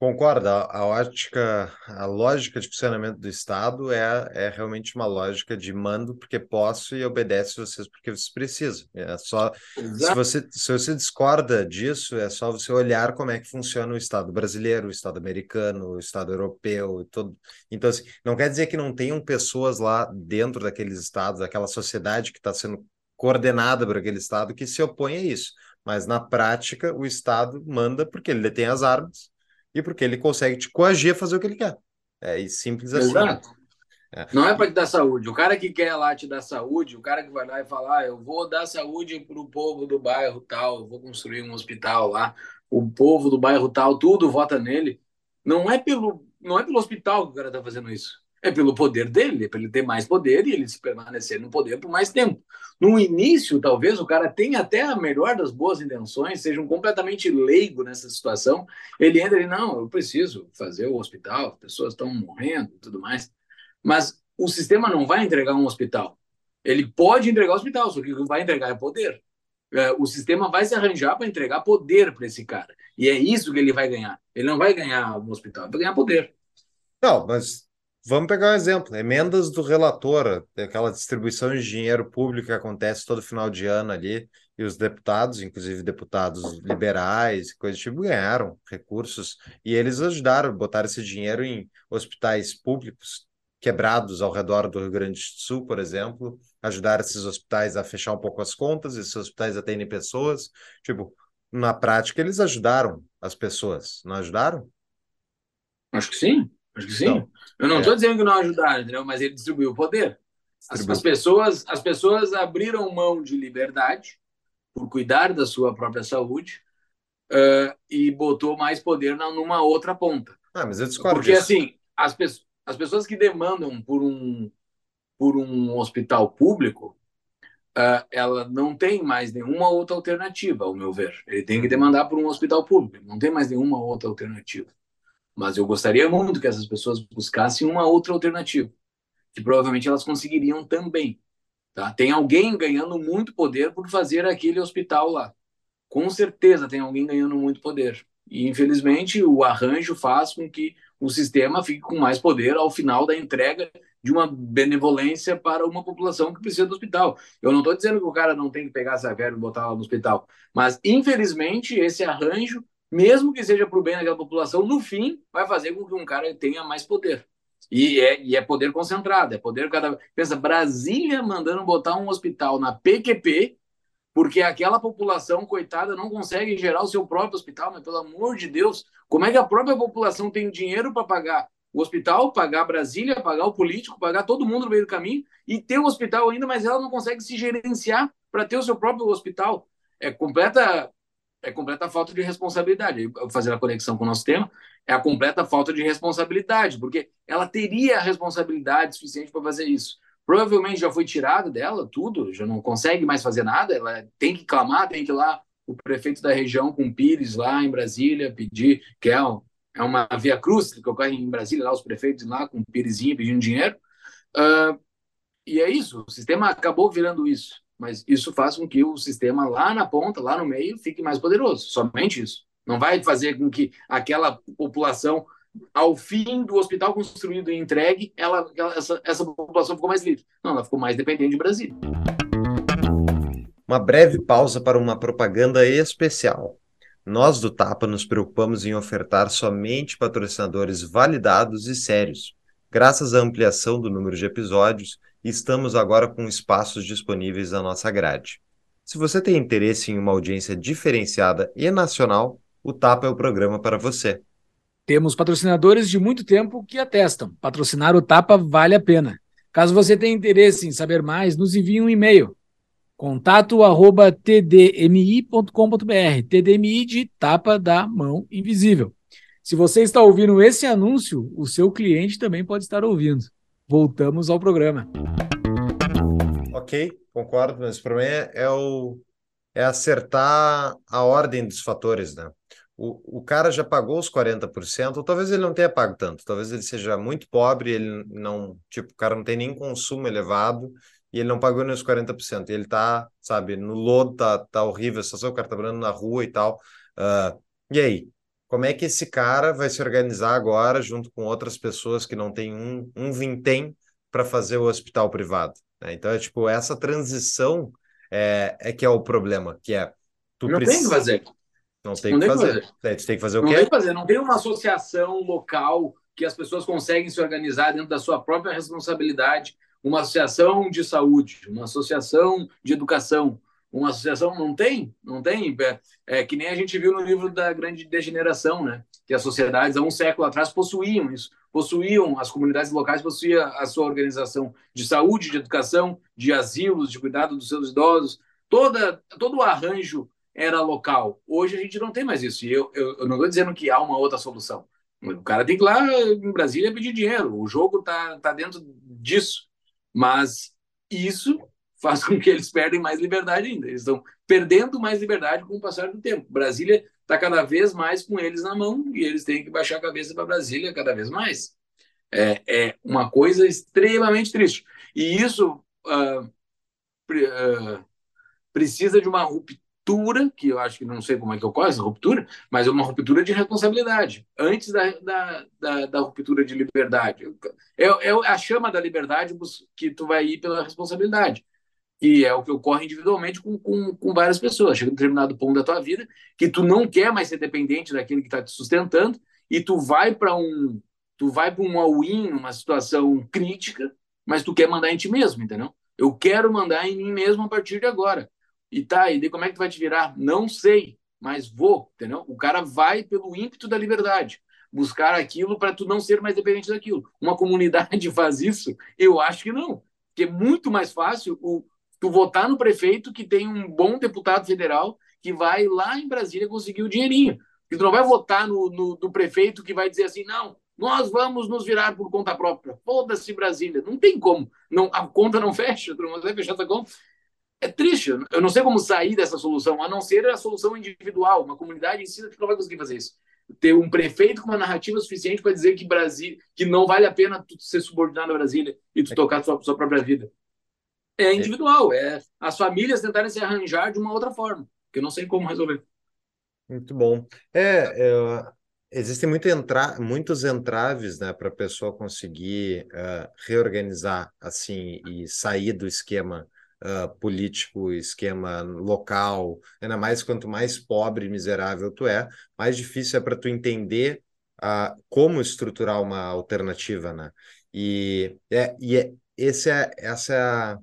Concordo, a, a ótica, a lógica de funcionamento do Estado é, é realmente uma lógica de mando porque posso e obedece vocês porque vocês precisam. É só se você, se você discorda disso, é só você olhar como é que funciona o Estado brasileiro, o Estado americano, o Estado europeu, todo. Então, assim, não quer dizer que não tenham pessoas lá dentro daqueles estados, daquela sociedade que está sendo coordenada por aquele Estado que se opõe a isso. Mas na prática, o Estado manda porque ele detém as armas e porque ele consegue te coagir a fazer o que ele quer. É simples assim. Exato. É. Não é para te dar saúde. O cara que quer lá te dar saúde, o cara que vai lá e falar, ah, eu vou dar saúde para o povo do bairro tal, eu vou construir um hospital lá, o povo do bairro tal, tudo vota nele. Não é pelo, não é pelo hospital que o cara está fazendo isso. É pelo poder dele, é para ele ter mais poder e ele se permanecer no poder por mais tempo. No início, talvez o cara tenha até a melhor das boas intenções, seja um completamente leigo nessa situação. Ele entra e não, eu preciso fazer o hospital, as pessoas estão morrendo e tudo mais. Mas o sistema não vai entregar um hospital. Ele pode entregar o hospital, só que o que vai entregar é poder. É, o sistema vai se arranjar para entregar poder para esse cara. E é isso que ele vai ganhar. Ele não vai ganhar um hospital, ele vai ganhar poder. Não, mas Vamos pegar um exemplo: emendas do relator, aquela distribuição de dinheiro público que acontece todo final de ano ali, e os deputados, inclusive deputados liberais, coisa do tipo, ganharam recursos e eles ajudaram a botar esse dinheiro em hospitais públicos quebrados ao redor do Rio Grande do Sul, por exemplo, ajudar esses hospitais a fechar um pouco as contas, esses hospitais atendem pessoas. Tipo, na prática, eles ajudaram as pessoas, não ajudaram? Acho que sim. Acho que sim. Então, eu não estou é. dizendo que não ajudaram, entendeu? mas ele distribuiu o poder. As, as, pessoas, as pessoas abriram mão de liberdade por cuidar da sua própria saúde uh, e botou mais poder na, numa outra ponta. Ah, mas eu discordo Porque, disso. assim, as, pe as pessoas que demandam por um, por um hospital público, uh, ela não tem mais nenhuma outra alternativa, ao meu ver. Ele tem que uhum. demandar por um hospital público, não tem mais nenhuma outra alternativa. Mas eu gostaria muito que essas pessoas buscassem uma outra alternativa, que provavelmente elas conseguiriam também. Tá? Tem alguém ganhando muito poder por fazer aquele hospital lá. Com certeza tem alguém ganhando muito poder. E, infelizmente, o arranjo faz com que o sistema fique com mais poder ao final da entrega de uma benevolência para uma população que precisa do hospital. Eu não estou dizendo que o cara não tem que pegar essa velha e botar lá no hospital, mas, infelizmente, esse arranjo mesmo que seja para o bem daquela população, no fim vai fazer com que um cara tenha mais poder. E é, e é poder concentrado, é poder cada Pensa, Brasília mandando botar um hospital na PQP, porque aquela população, coitada, não consegue gerar o seu próprio hospital, mas pelo amor de Deus, como é que a própria população tem dinheiro para pagar o hospital, pagar Brasília, pagar o político, pagar todo mundo no meio do caminho e ter o hospital ainda, mas ela não consegue se gerenciar para ter o seu próprio hospital? É completa é completa falta de responsabilidade. Fazer a conexão com o nosso tema, é a completa falta de responsabilidade, porque ela teria a responsabilidade suficiente para fazer isso. Provavelmente já foi tirado dela tudo, já não consegue mais fazer nada, ela tem que clamar, tem que ir lá o prefeito da região com Pires lá em Brasília pedir, que é, é uma via cruz que ocorre em Brasília, lá os prefeitos lá com Pirisinho pedindo dinheiro. Uh, e é isso, o sistema acabou virando isso mas isso faz com que o sistema lá na ponta, lá no meio, fique mais poderoso. Somente isso. Não vai fazer com que aquela população, ao fim do hospital construído e entregue, ela, essa, essa população ficou mais livre. Não, ela ficou mais dependente de Brasília. Uma breve pausa para uma propaganda especial. Nós do Tapa nos preocupamos em ofertar somente patrocinadores validados e sérios. Graças à ampliação do número de episódios, estamos agora com espaços disponíveis na nossa grade. Se você tem interesse em uma audiência diferenciada e nacional, o Tapa é o programa para você. Temos patrocinadores de muito tempo que atestam. Patrocinar o Tapa vale a pena. Caso você tenha interesse em saber mais, nos envie um e-mail. Contato arroba tdmi.com.br. TDMI de tapa da mão invisível. Se você está ouvindo esse anúncio, o seu cliente também pode estar ouvindo. Voltamos ao programa. Ok, concordo, mas o problema é, é, o, é acertar a ordem dos fatores, né? O, o cara já pagou os 40%, ou talvez ele não tenha pago tanto, talvez ele seja muito pobre, ele não, tipo, o cara não tem nem consumo elevado e ele não pagou nem os 40%. E ele tá, sabe, no lodo, tá, tá horrível situação, o cara tá na rua e tal. Uh, e aí? Como é que esse cara vai se organizar agora junto com outras pessoas que não têm um, um vintém para fazer o hospital privado? Né? Então, é tipo, essa transição é, é que é o problema, que é... Tu não precisa... tem que fazer. Não tem não que fazer. fazer. tu tem que fazer o não quê? Não tem que fazer. Não tem uma associação local que as pessoas conseguem se organizar dentro da sua própria responsabilidade. Uma associação de saúde, uma associação de educação, uma associação não tem, não tem. É, é, que nem a gente viu no livro da grande degeneração, né? Que as sociedades há um século atrás possuíam isso, possuíam as comunidades locais possuíam a sua organização de saúde, de educação, de asilos, de cuidado dos seus idosos, toda todo o arranjo era local. Hoje a gente não tem mais isso. E eu, eu, eu não estou dizendo que há uma outra solução. O cara tem que ir lá em Brasília pedir dinheiro. O jogo está tá dentro disso. Mas isso faz com que eles perdem mais liberdade ainda. Eles estão perdendo mais liberdade com o passar do tempo. Brasília está cada vez mais com eles na mão e eles têm que baixar a cabeça para Brasília cada vez mais. É, é, uma coisa extremamente triste. E isso uh, uh, precisa de uma ruptura, que eu acho que não sei como é que ocorre essa ruptura, mas é uma ruptura de responsabilidade, antes da, da, da, da ruptura de liberdade. É, é a chama da liberdade que tu vai ir pela responsabilidade. E é o que ocorre individualmente com, com, com várias pessoas. Chega um determinado ponto da tua vida que tu não quer mais ser dependente daquele que está te sustentando e tu vai para um tu vai para um all-in, uma situação crítica, mas tu quer mandar em ti mesmo, entendeu? Eu quero mandar em mim mesmo a partir de agora. E tá, e daí como é que tu vai te virar? Não sei, mas vou, entendeu? O cara vai pelo ímpeto da liberdade, buscar aquilo para tu não ser mais dependente daquilo. Uma comunidade faz isso? Eu acho que não. Porque é muito mais fácil o, tu votar no prefeito que tem um bom deputado federal que vai lá em Brasília conseguir o dinheirinho. Tu não vai votar no, no, no prefeito que vai dizer assim, não, nós vamos nos virar por conta própria. Foda-se Brasília. Não tem como. Não, a conta não fecha, tu não vai fechar essa conta é triste. Eu não sei como sair dessa solução, a não ser a solução individual. Uma comunidade em si não vai conseguir fazer isso. Ter um prefeito com uma narrativa suficiente para dizer que Brasil, que não vale a pena tu ser subordinado a Brasília e tu é. tocar sua, sua própria vida. É individual, é as famílias tentarem se arranjar de uma outra forma, que eu não sei como resolver. Muito bom. É, é existem muito entra, muitos entraves, né, para a pessoa conseguir uh, reorganizar assim e sair do esquema uh, político, esquema local, ainda mais quanto mais pobre e miserável tu é, mais difícil é para tu entender uh, como estruturar uma alternativa, né? E, é, e é, esse é, essa é a,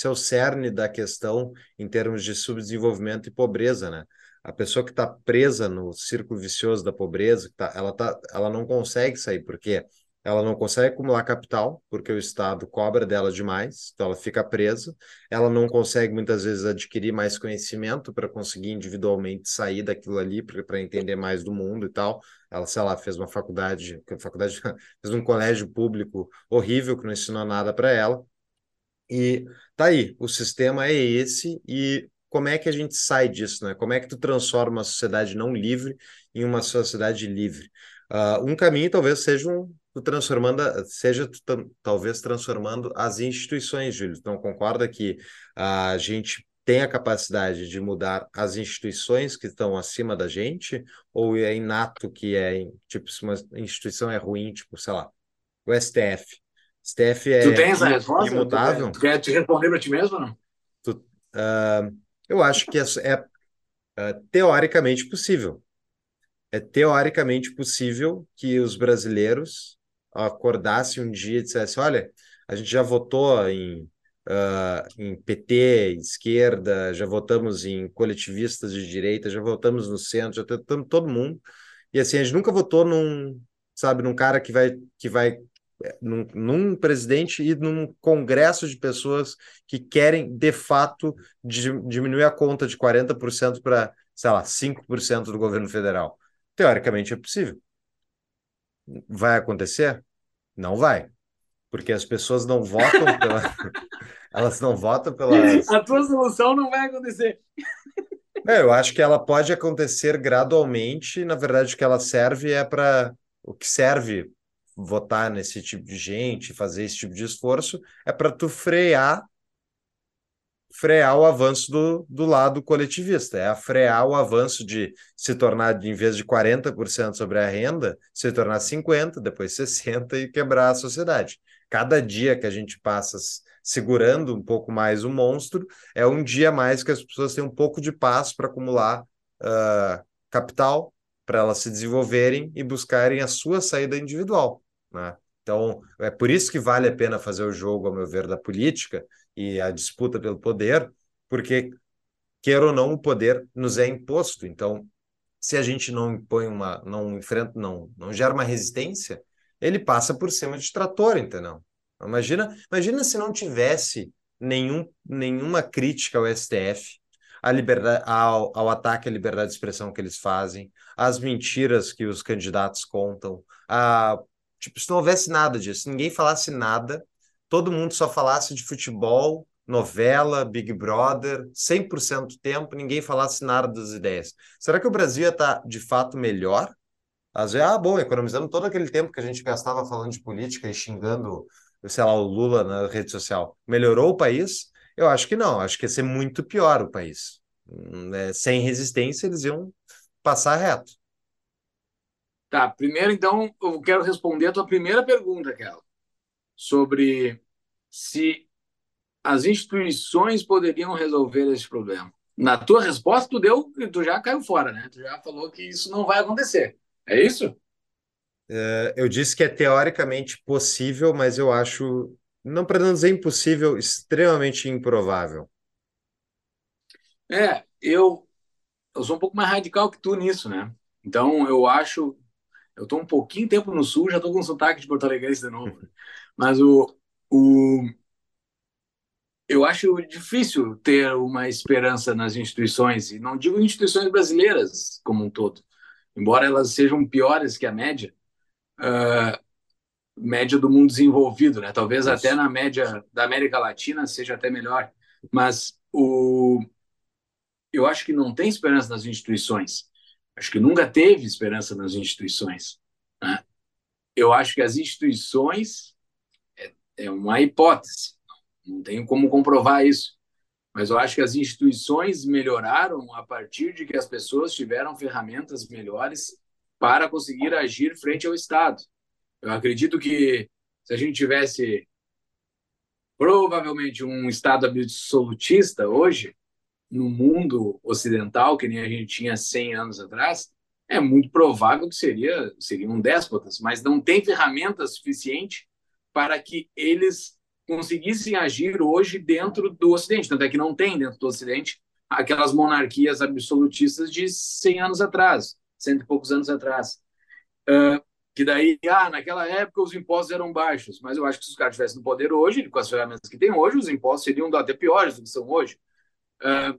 esse é o cerne da questão em termos de subdesenvolvimento e pobreza, né? A pessoa que está presa no círculo vicioso da pobreza, tá, ela, tá, ela não consegue sair, porque ela não consegue acumular capital, porque o Estado cobra dela demais, então ela fica presa. Ela não consegue, muitas vezes, adquirir mais conhecimento para conseguir individualmente sair daquilo ali, para entender mais do mundo e tal. Ela, sei lá, fez uma faculdade, faculdade fez um colégio público horrível que não ensinou nada para ela. E tá aí, o sistema é esse, e como é que a gente sai disso, né? Como é que tu transforma uma sociedade não livre em uma sociedade livre? Uh, um caminho talvez seja um, transformando, seja talvez transformando as instituições, Júlio. Então, concorda que a gente tem a capacidade de mudar as instituições que estão acima da gente, ou é inato que é, tipo, se uma instituição é ruim, tipo, sei lá, o STF. STF é tu tens a resposta? imutável? Tu quer, te responder para ti mesmo ou não? Tu, uh, eu acho que é, é uh, teoricamente possível. É teoricamente possível que os brasileiros acordasse um dia e dissesse: olha, a gente já votou em, uh, em PT, esquerda, já votamos em coletivistas de direita, já votamos no centro, já votamos todo mundo. E assim, a gente nunca votou num, sabe, num cara que vai, que vai num, num, presidente e num congresso de pessoas que querem, de fato, diminuir a conta de 40% para, sei lá, 5% do governo federal. Teoricamente é possível. Vai acontecer? Não vai. Porque as pessoas não votam pela. Elas não votam pelas. A tua solução não vai acontecer. É, eu acho que ela pode acontecer gradualmente. Na verdade, o que ela serve é para. O que serve votar nesse tipo de gente, fazer esse tipo de esforço, é para tu frear frear o avanço do, do lado coletivista, é a frear o avanço de se tornar, em vez de 40% sobre a renda, se tornar 50%, depois 60% e quebrar a sociedade. Cada dia que a gente passa segurando um pouco mais o monstro, é um dia mais que as pessoas têm um pouco de paz para acumular uh, capital, para elas se desenvolverem e buscarem a sua saída individual. Né? Então, é por isso que vale a pena fazer o jogo, ao meu ver, da política e a disputa pelo poder, porque, quer ou não, o poder nos é imposto. Então, se a gente não impõe uma, não enfrenta, não, não gera uma resistência, ele passa por cima de trator, entendeu? Imagina, imagina se não tivesse nenhum, nenhuma crítica ao STF, à liberdade, ao, ao ataque à liberdade de expressão que eles fazem, às mentiras que os candidatos contam, a Tipo, se não houvesse nada disso, ninguém falasse nada, todo mundo só falasse de futebol, novela, Big Brother, 100% do tempo, ninguém falasse nada das ideias. Será que o Brasil estar, de fato, melhor? Às vezes, ah, bom, economizando todo aquele tempo que a gente gastava falando de política e xingando, sei lá, o Lula na rede social. Melhorou o país? Eu acho que não, acho que ia ser muito pior o país. É, sem resistência, eles iam passar reto. Tá, primeiro então eu quero responder a tua primeira pergunta, Kel, sobre se as instituições poderiam resolver esse problema. Na tua resposta, tu deu, tu já caiu fora, né? Tu já falou que isso não vai acontecer. É isso? É, eu disse que é teoricamente possível, mas eu acho, não para não dizer impossível, extremamente improvável. É, eu, eu sou um pouco mais radical que tu nisso, né? Então eu acho eu estou um pouquinho tempo no sul, já estou com sotaque de Porto Alegre de novo. Mas o, o, eu acho difícil ter uma esperança nas instituições, e não digo instituições brasileiras como um todo, embora elas sejam piores que a média, uh, média do mundo desenvolvido, né? Talvez Isso. até na média da América Latina seja até melhor, mas o, eu acho que não tem esperança nas instituições acho que nunca teve esperança nas instituições. Né? Eu acho que as instituições é, é uma hipótese, não tenho como comprovar isso, mas eu acho que as instituições melhoraram a partir de que as pessoas tiveram ferramentas melhores para conseguir agir frente ao Estado. Eu acredito que se a gente tivesse provavelmente um Estado absolutista hoje, no mundo ocidental, que nem a gente tinha 100 anos atrás, é muito provável que seria, seriam déspotas, mas não tem ferramentas suficiente para que eles conseguissem agir hoje dentro do Ocidente. Tanto é que não tem dentro do Ocidente aquelas monarquias absolutistas de 100 anos atrás, cento e poucos anos atrás. Uh, que daí, ah, naquela época os impostos eram baixos, mas eu acho que se os caras estivessem no poder hoje, com as ferramentas que tem hoje, os impostos seriam até piores do que são hoje. Uh,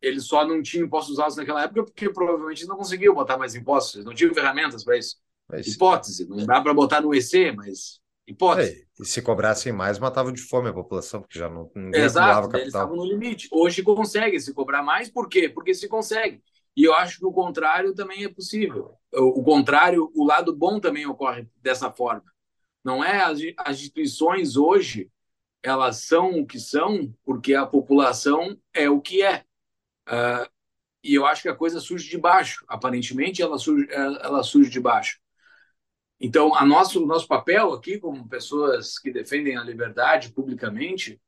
eles só não tinham impostos altos naquela época porque provavelmente não conseguiam botar mais impostos, eles não tinham ferramentas para isso. Mas... Hipótese, não dá para botar no EC, mas hipótese. É, e se cobrassem mais, matavam de fome a população, porque já não ninguém Exato, eles estavam no limite. Hoje consegue se cobrar mais, por quê? Porque se consegue. E eu acho que o contrário também é possível. O, contrário, o lado bom também ocorre dessa forma. Não é as, as instituições hoje elas são o que são porque a população é o que é. Uh, e eu acho que a coisa surge de baixo. Aparentemente, ela surge, ela surge de baixo. Então, a nosso, nosso papel aqui, como pessoas que defendem a liberdade publicamente,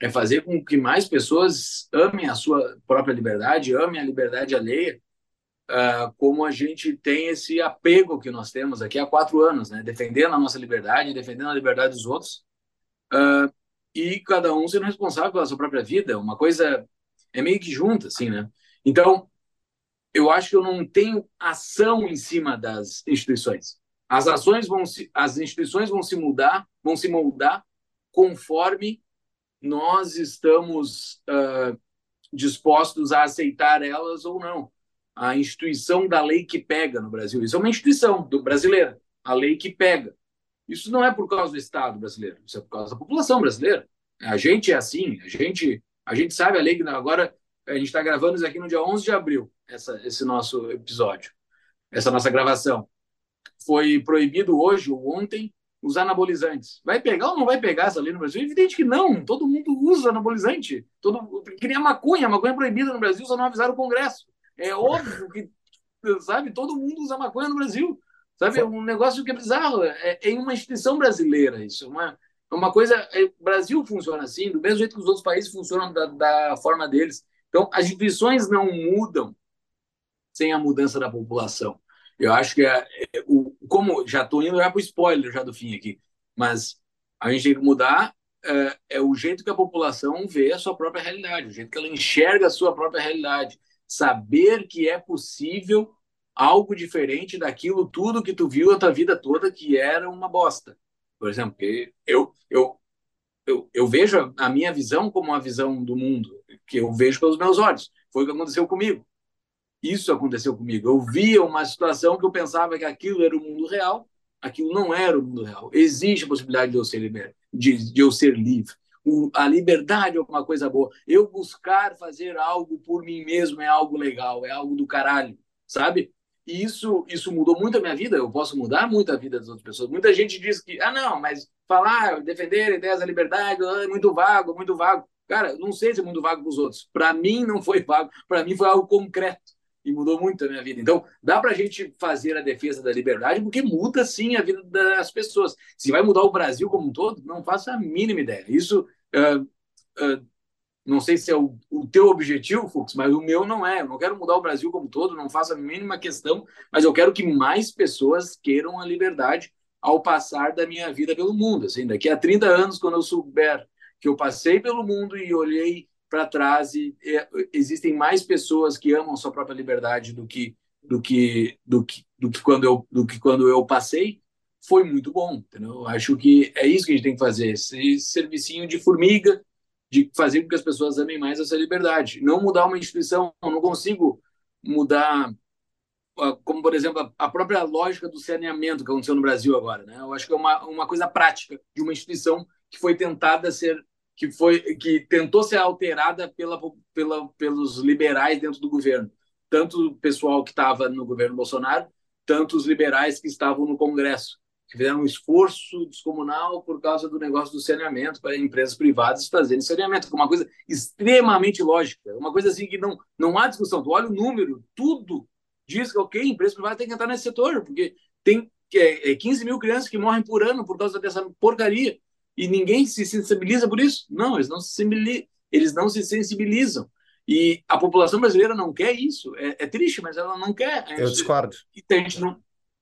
é fazer com que mais pessoas amem a sua própria liberdade, amem a liberdade alheia, uh, como a gente tem esse apego que nós temos aqui há quatro anos, né? defendendo a nossa liberdade, defendendo a liberdade dos outros, uh, e cada um sendo responsável pela sua própria vida. Uma coisa é meio que junta, assim, né? Então, eu acho que eu não tenho ação em cima das instituições. As ações vão se, as instituições vão se mudar, vão se moldar conforme nós estamos uh, dispostos a aceitar elas ou não. A instituição da lei que pega no Brasil, isso é uma instituição do brasileira, a lei que pega. Isso não é por causa do Estado brasileiro, isso é por causa da população brasileira. A gente é assim, a gente, a gente sabe a lei que agora a gente está gravando isso aqui no dia 11 de abril, essa, esse nosso episódio, essa nossa gravação. Foi proibido hoje ou ontem os anabolizantes. Vai pegar ou não vai pegar essa lei no Brasil? Evidente que não. Todo mundo usa anabolizante. Todo, que nem a maconha. A maconha é proibida no Brasil, só não avisaram o Congresso. É óbvio que, sabe, todo mundo usa maconha no Brasil. Sabe, é um negócio que é bizarro. É, é uma instituição brasileira isso. Uma, é uma coisa... É, o Brasil funciona assim, do mesmo jeito que os outros países funcionam da, da forma deles. Então, as instituições não mudam sem a mudança da população. Eu acho que é, é o, como já estou indo já para o spoiler já do fim aqui, mas a gente tem que mudar é, é, o jeito que a população vê a sua própria realidade, o jeito que ela enxerga a sua própria realidade, saber que é possível algo diferente daquilo tudo que tu viu a tua vida toda que era uma bosta. Por exemplo, eu eu eu, eu vejo a minha visão como uma visão do mundo que eu vejo pelos meus olhos. Foi o que aconteceu comigo. Isso aconteceu comigo. Eu via uma situação que eu pensava que aquilo era o mundo real, aquilo não era o mundo real. Existe a possibilidade de eu ser livre, de, de eu ser livre. A liberdade é uma coisa boa. Eu buscar fazer algo por mim mesmo é algo legal, é algo do caralho, sabe? E isso, isso mudou muito a minha vida. Eu posso mudar muito a vida das outras pessoas. Muita gente diz que, ah, não, mas falar, defender ideias da liberdade é muito vago, muito vago. Cara, não sei se é muito vago para os outros. Para mim não foi vago. Para mim foi algo concreto e mudou muito a minha vida. Então, dá para a gente fazer a defesa da liberdade, porque muda sim a vida das pessoas. Se vai mudar o Brasil como um todo, não faço a mínima ideia. Isso, uh, uh, não sei se é o, o teu objetivo, Fux, mas o meu não é. Eu não quero mudar o Brasil como todo, não faço a mínima questão, mas eu quero que mais pessoas queiram a liberdade ao passar da minha vida pelo mundo. Assim, daqui a 30 anos, quando eu souber que eu passei pelo mundo e olhei para trás e é, existem mais pessoas que amam sua própria liberdade do que do que do que do que quando eu do que quando eu passei foi muito bom entendeu? acho que é isso que a gente tem que fazer esse servicinho de formiga de fazer com que as pessoas amem mais essa liberdade. Não mudar uma instituição não consigo mudar como por exemplo a própria lógica do saneamento que aconteceu no Brasil agora né? Eu acho que é uma uma coisa prática de uma instituição que foi tentada ser que foi que tentou ser alterada pela, pela, pelos liberais dentro do governo, tanto o pessoal que estava no governo Bolsonaro, tanto os liberais que estavam no Congresso, que fizeram um esforço descomunal por causa do negócio do saneamento para empresas privadas fazerem saneamento, que é uma coisa extremamente lógica, uma coisa assim que não não há discussão. Tu olha o número, tudo diz que ok, empresa privada tem que entrar nesse setor, porque tem é, 15 é, mil crianças que morrem por ano por causa dessa porcaria e ninguém se sensibiliza por isso. Não, eles não se, eles não se sensibilizam. E a população brasileira não quer isso. É, é triste, mas ela não quer. Eu discordo. A gente não...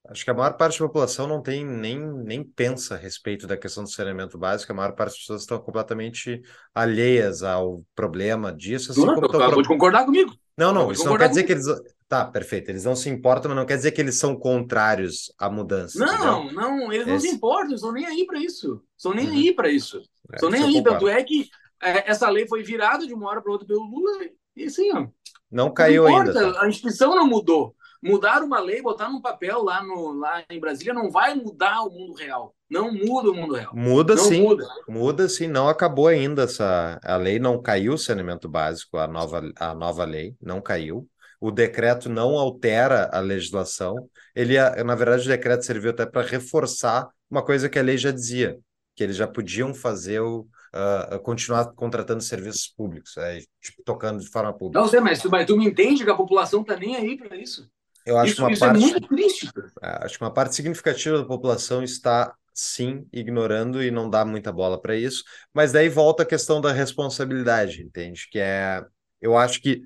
Acho que a maior parte da população não tem nem, nem pensa a respeito da questão do saneamento básico. A maior parte das pessoas estão completamente alheias ao problema disso. Assim não, como eu, concordar comigo. Não, não, isso não quer dizer que eles. Tá, perfeito. Eles não se importam, mas não quer dizer que eles são contrários à mudança. Não, entendeu? não, eles Esse... não se importam, estão nem aí para isso. Estão nem uhum. aí para isso. Estão é, nem aí. Tanto é que é, essa lei foi virada de uma hora para outra pelo Lula e assim, ó. Não caiu não ainda. Tá? A instituição não mudou. Mudar uma lei, botar num papel lá, no, lá em Brasília, não vai mudar o mundo real. Não muda o mundo real. Muda não sim. Muda. muda sim. Não acabou ainda essa. A lei não caiu o saneamento básico, a nova, a nova lei não caiu o decreto não altera a legislação. Ele, na verdade, o decreto serviu até para reforçar uma coisa que a lei já dizia, que eles já podiam fazer o, uh, continuar contratando serviços públicos, é, tipo, tocando de forma pública. Não sei, mas tu, mas tu me entende que a população está nem aí para isso? Eu acho isso, uma isso parte, é muito triste. É, acho que uma parte significativa da população está sim ignorando e não dá muita bola para isso, mas daí volta a questão da responsabilidade, entende? Que é, eu acho que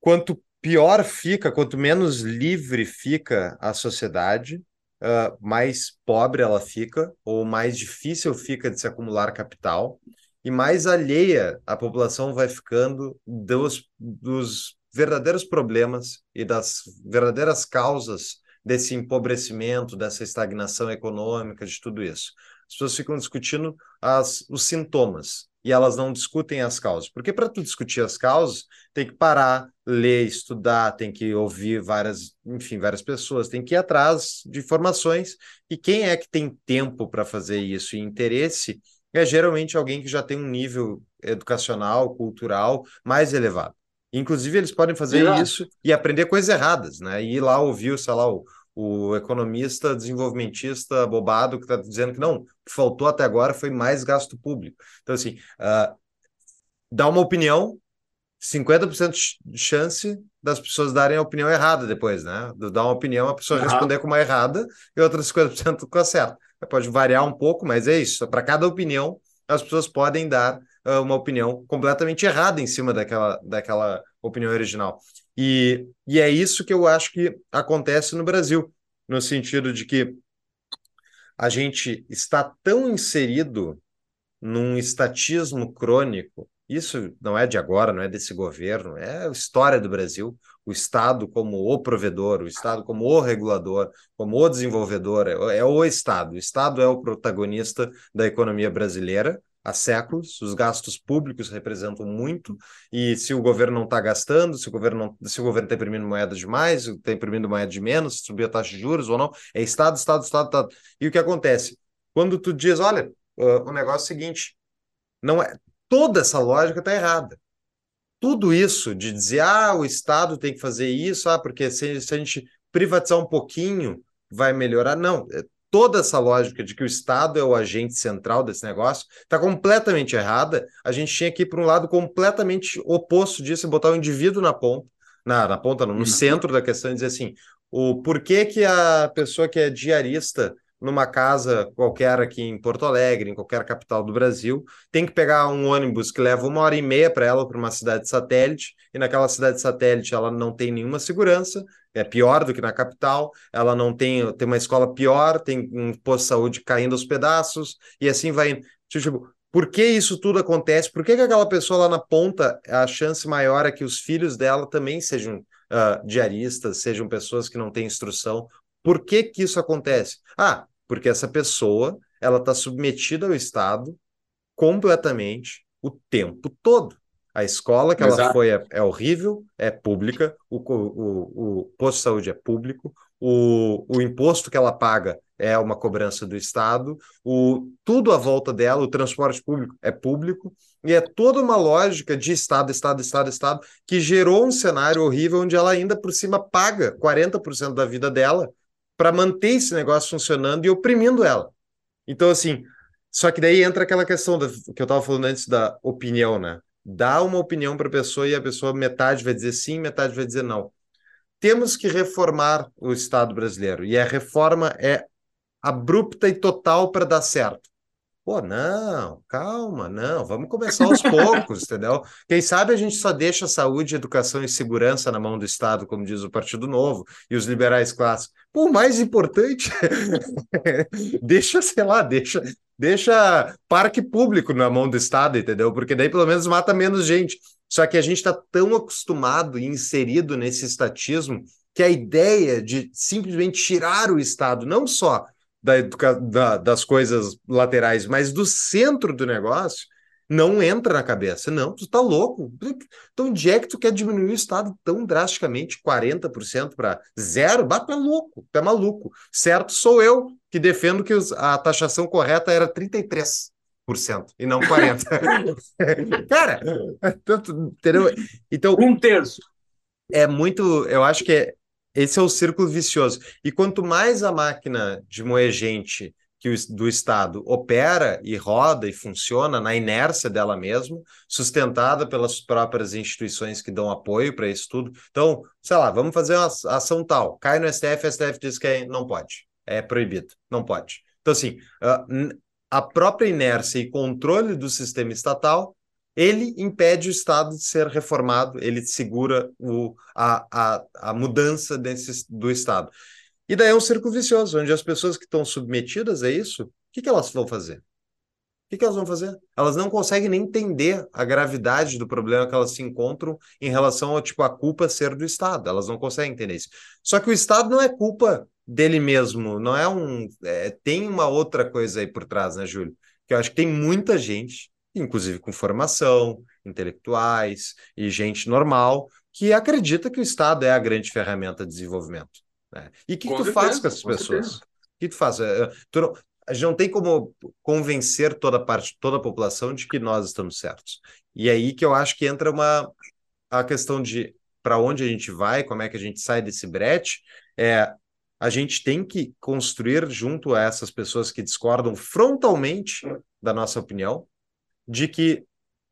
quanto pior fica, quanto menos livre fica a sociedade, uh, mais pobre ela fica, ou mais difícil fica de se acumular capital, e mais alheia a população vai ficando dos, dos verdadeiros problemas e das verdadeiras causas desse empobrecimento, dessa estagnação econômica, de tudo isso. As pessoas ficam discutindo as, os sintomas e elas não discutem as causas. Porque para tu discutir as causas, tem que parar, ler, estudar, tem que ouvir várias, enfim, várias pessoas, tem que ir atrás de informações. E quem é que tem tempo para fazer isso e interesse é geralmente alguém que já tem um nível educacional, cultural mais elevado. Inclusive, eles podem fazer Exato. isso e aprender coisas erradas, né? E ir lá ouvir, sei lá, o, o economista desenvolvimentista bobado que está dizendo que não, que faltou até agora foi mais gasto público. Então, assim, uh, dá uma opinião, 50% de chance das pessoas darem a opinião errada depois, né? Dar uma opinião, a pessoa uhum. responder com uma errada e outras 50% com a certa. Pode variar um pouco, mas é isso. Para cada opinião, as pessoas podem dar uma opinião completamente errada em cima daquela, daquela opinião original. E, e é isso que eu acho que acontece no Brasil, no sentido de que a gente está tão inserido num estatismo crônico. Isso não é de agora, não é desse governo, é a história do Brasil. O Estado como o provedor, o Estado como o regulador, como o desenvolvedor, é, é o Estado. O Estado é o protagonista da economia brasileira há séculos, os gastos públicos representam muito, e se o governo não está gastando, se o governo não, se o governo está imprimindo moeda demais, está imprimindo moeda de menos, subir a taxa de juros ou não, é Estado, Estado, Estado, Estado. E o que acontece? Quando tu diz, olha, uh, o negócio é o seguinte, não é toda essa lógica está errada. Tudo isso de dizer, ah, o Estado tem que fazer isso, ah, porque se, se a gente privatizar um pouquinho, vai melhorar. Não, é toda essa lógica de que o Estado é o agente central desse negócio está completamente errada. A gente tinha que ir para um lado completamente oposto disso e botar o indivíduo na ponta, na, na ponta, não, no uhum. centro da questão e dizer assim: o porquê que a pessoa que é diarista numa casa qualquer aqui em Porto Alegre, em qualquer capital do Brasil, tem que pegar um ônibus que leva uma hora e meia para ela para uma cidade satélite, e naquela cidade satélite ela não tem nenhuma segurança, é pior do que na capital, ela não tem, tem uma escola pior, tem um posto de saúde caindo aos pedaços, e assim vai. Tipo, por que isso tudo acontece? Por que, que aquela pessoa lá na ponta, a chance maior é que os filhos dela também sejam uh, diaristas, sejam pessoas que não têm instrução? Por que, que isso acontece? Ah, porque essa pessoa ela está submetida ao Estado completamente o tempo todo. A escola que Exato. ela foi é, é, horrível, é pública, o, o, o posto de saúde é público, o, o imposto que ela paga é uma cobrança do Estado, o, tudo à volta dela, o transporte público é público, e é toda uma lógica de Estado, Estado, Estado, Estado, que gerou um cenário horrível onde ela ainda por cima paga 40% da vida dela para manter esse negócio funcionando e oprimindo ela. Então, assim, só que daí entra aquela questão da, que eu estava falando antes da opinião, né? Dá uma opinião para a pessoa e a pessoa metade vai dizer sim, metade vai dizer não. Temos que reformar o Estado brasileiro e a reforma é abrupta e total para dar certo. Pô, não, calma, não, vamos começar aos poucos, entendeu? Quem sabe a gente só deixa saúde, educação e segurança na mão do Estado, como diz o Partido Novo e os liberais clássicos. Pô, mais importante, deixa, sei lá, deixa, deixa parque público na mão do Estado, entendeu? Porque daí pelo menos mata menos gente. Só que a gente está tão acostumado e inserido nesse estatismo que a ideia de simplesmente tirar o Estado, não só da, da, das coisas laterais, mas do centro do negócio, não entra na cabeça. Não, tu tá louco. Então, onde é que tu quer diminuir o Estado tão drasticamente, 40% para zero? Bata é louco, tu é maluco. Certo, sou eu que defendo que a taxação correta era 33% e não 40%. Cara, tanto, entendeu? Então. Um terço. É muito. Eu acho que é, esse é o círculo vicioso. E quanto mais a máquina de moer gente que o, do Estado opera e roda e funciona na inércia dela mesma, sustentada pelas próprias instituições que dão apoio para isso tudo. Então, sei lá, vamos fazer uma ação tal. Cai no STF, o STF diz que não pode. É proibido, não pode. Então, assim, a própria inércia e controle do sistema estatal ele impede o Estado de ser reformado, ele segura o, a, a, a mudança desse, do Estado. E daí é um círculo vicioso, onde as pessoas que estão submetidas a isso, o que, que elas vão fazer? O que, que elas vão fazer? Elas não conseguem nem entender a gravidade do problema que elas se encontram em relação ao tipo a culpa ser do Estado. Elas não conseguem entender isso. Só que o Estado não é culpa dele mesmo, não é um. É, tem uma outra coisa aí por trás, né, Júlio? Que eu acho que tem muita gente, inclusive com formação, intelectuais e gente normal, que acredita que o Estado é a grande ferramenta de desenvolvimento. Né? E o que, que, tu faz com essas com pessoas? O que tu faz? É, tu não, a gente não tem como convencer toda a parte, toda a população de que nós estamos certos. E é aí que eu acho que entra uma a questão de para onde a gente vai, como é que a gente sai desse brete, é a gente tem que construir junto a essas pessoas que discordam frontalmente da nossa opinião, de que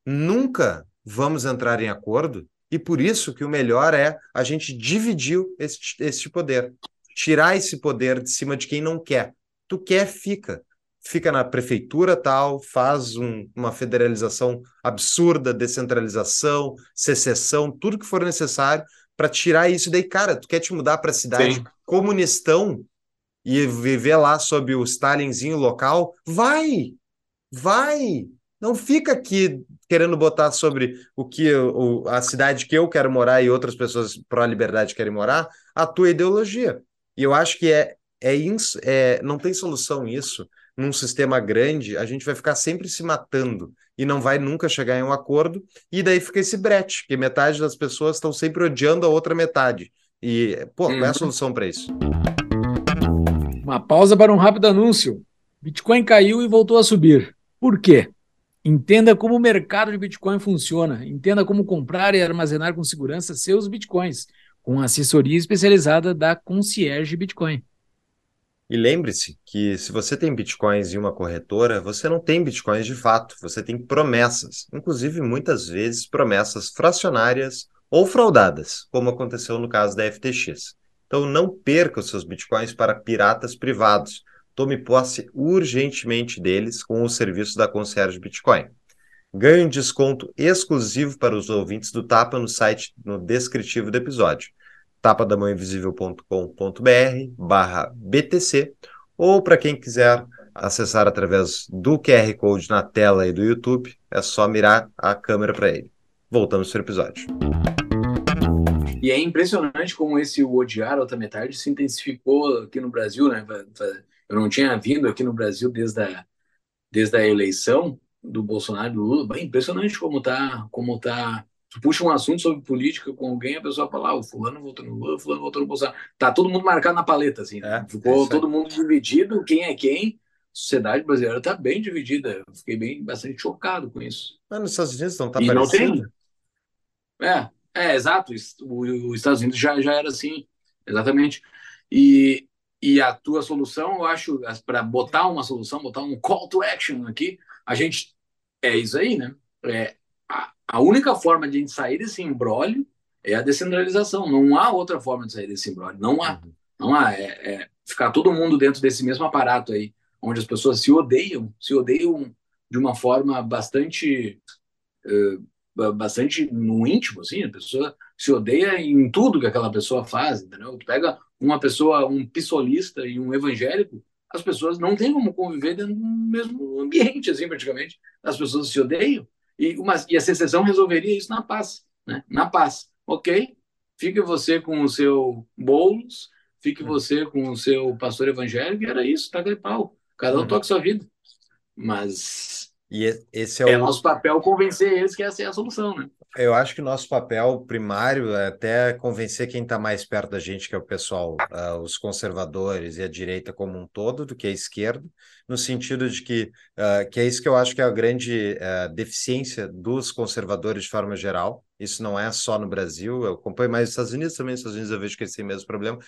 nunca vamos entrar em acordo e por isso que o melhor é a gente dividir esse, esse poder, tirar esse poder de cima de quem não quer. Tu quer, fica. Fica na prefeitura tal, faz um, uma federalização absurda, descentralização, secessão, tudo que for necessário para tirar isso. Daí, cara, tu quer te mudar para a cidade Sim. comunistão e viver lá sob o Stalinzinho local? Vai! Vai! Não fica aqui querendo botar sobre o que o, a cidade que eu quero morar e outras pessoas pró-liberdade querem morar, a tua ideologia. E eu acho que é, é, ins, é não tem solução isso. Num sistema grande, a gente vai ficar sempre se matando e não vai nunca chegar em um acordo. E daí fica esse brete, que metade das pessoas estão sempre odiando a outra metade. E, pô, qual é a uhum. solução para isso? Uma pausa para um rápido anúncio. Bitcoin caiu e voltou a subir. Por quê? Entenda como o mercado de Bitcoin funciona. Entenda como comprar e armazenar com segurança seus Bitcoins, com assessoria especializada da Concierge Bitcoin. E lembre-se que se você tem bitcoins em uma corretora, você não tem bitcoins de fato, você tem promessas, inclusive muitas vezes promessas fracionárias ou fraudadas, como aconteceu no caso da FTX. Então não perca os seus bitcoins para piratas privados Tome posse urgentemente deles com o serviço da Concierge Bitcoin. Ganhe um desconto exclusivo para os ouvintes do Tapa no site no descritivo do episódio tapadamãoinvisível.com.br barra BTC ou para quem quiser acessar através do QR Code na tela aí do YouTube, é só mirar a câmera para ele. Voltamos para o episódio. E é impressionante como esse o odiar outra metade se intensificou aqui no Brasil, né? Eu não tinha vindo aqui no Brasil desde a, desde a eleição do Bolsonaro e do Lula. Bem, impressionante como tá, como tá. Tu puxa um assunto sobre política com alguém, a pessoa fala, ah, o fulano votou no Lula, o fulano votou no Bolsonaro. Tá todo mundo marcado na paleta, assim. Né? É, Ficou é todo mundo dividido, quem é quem. A sociedade brasileira está bem dividida. Eu fiquei bem bastante chocado com isso. Mas nos Estados Unidos não está parecendo? Não tem. É, é, exato. Os Estados Unidos já, já era assim, exatamente. E, e a tua solução, eu acho, para botar uma solução, botar um call to action aqui, a gente é isso aí, né? É, a, a única forma de a gente sair desse embrólio é a descentralização. Não há outra forma de sair desse embrólio. Não há. Uhum. Não há. É, é, ficar todo mundo dentro desse mesmo aparato aí, onde as pessoas se odeiam, se odeiam de uma forma bastante. Uh, bastante no íntimo, assim, a pessoa se odeia em tudo que aquela pessoa faz, entendeu? Tu pega uma pessoa, um pissolista e um evangélico, as pessoas não têm como conviver dentro do mesmo ambiente, assim, praticamente. As pessoas se odeiam. E, uma, e a secessão resolveria isso na paz, né? Na paz. Ok? Fique você com o seu Boulos, fique uhum. você com o seu pastor evangélico, e era isso, tá de pau. Cada um uhum. toca sua vida. Mas e esse é, é o nosso papel convencer eles que essa é a solução, né? Eu acho que o nosso papel primário é até convencer quem está mais perto da gente, que é o pessoal, uh, os conservadores e a direita como um todo, do que a esquerda, no sentido de que, uh, que é isso que eu acho que é a grande uh, deficiência dos conservadores de forma geral. Isso não é só no Brasil, eu acompanho mais os Estados Unidos também, nos Estados Unidos eu vejo que têm o mesmo problema,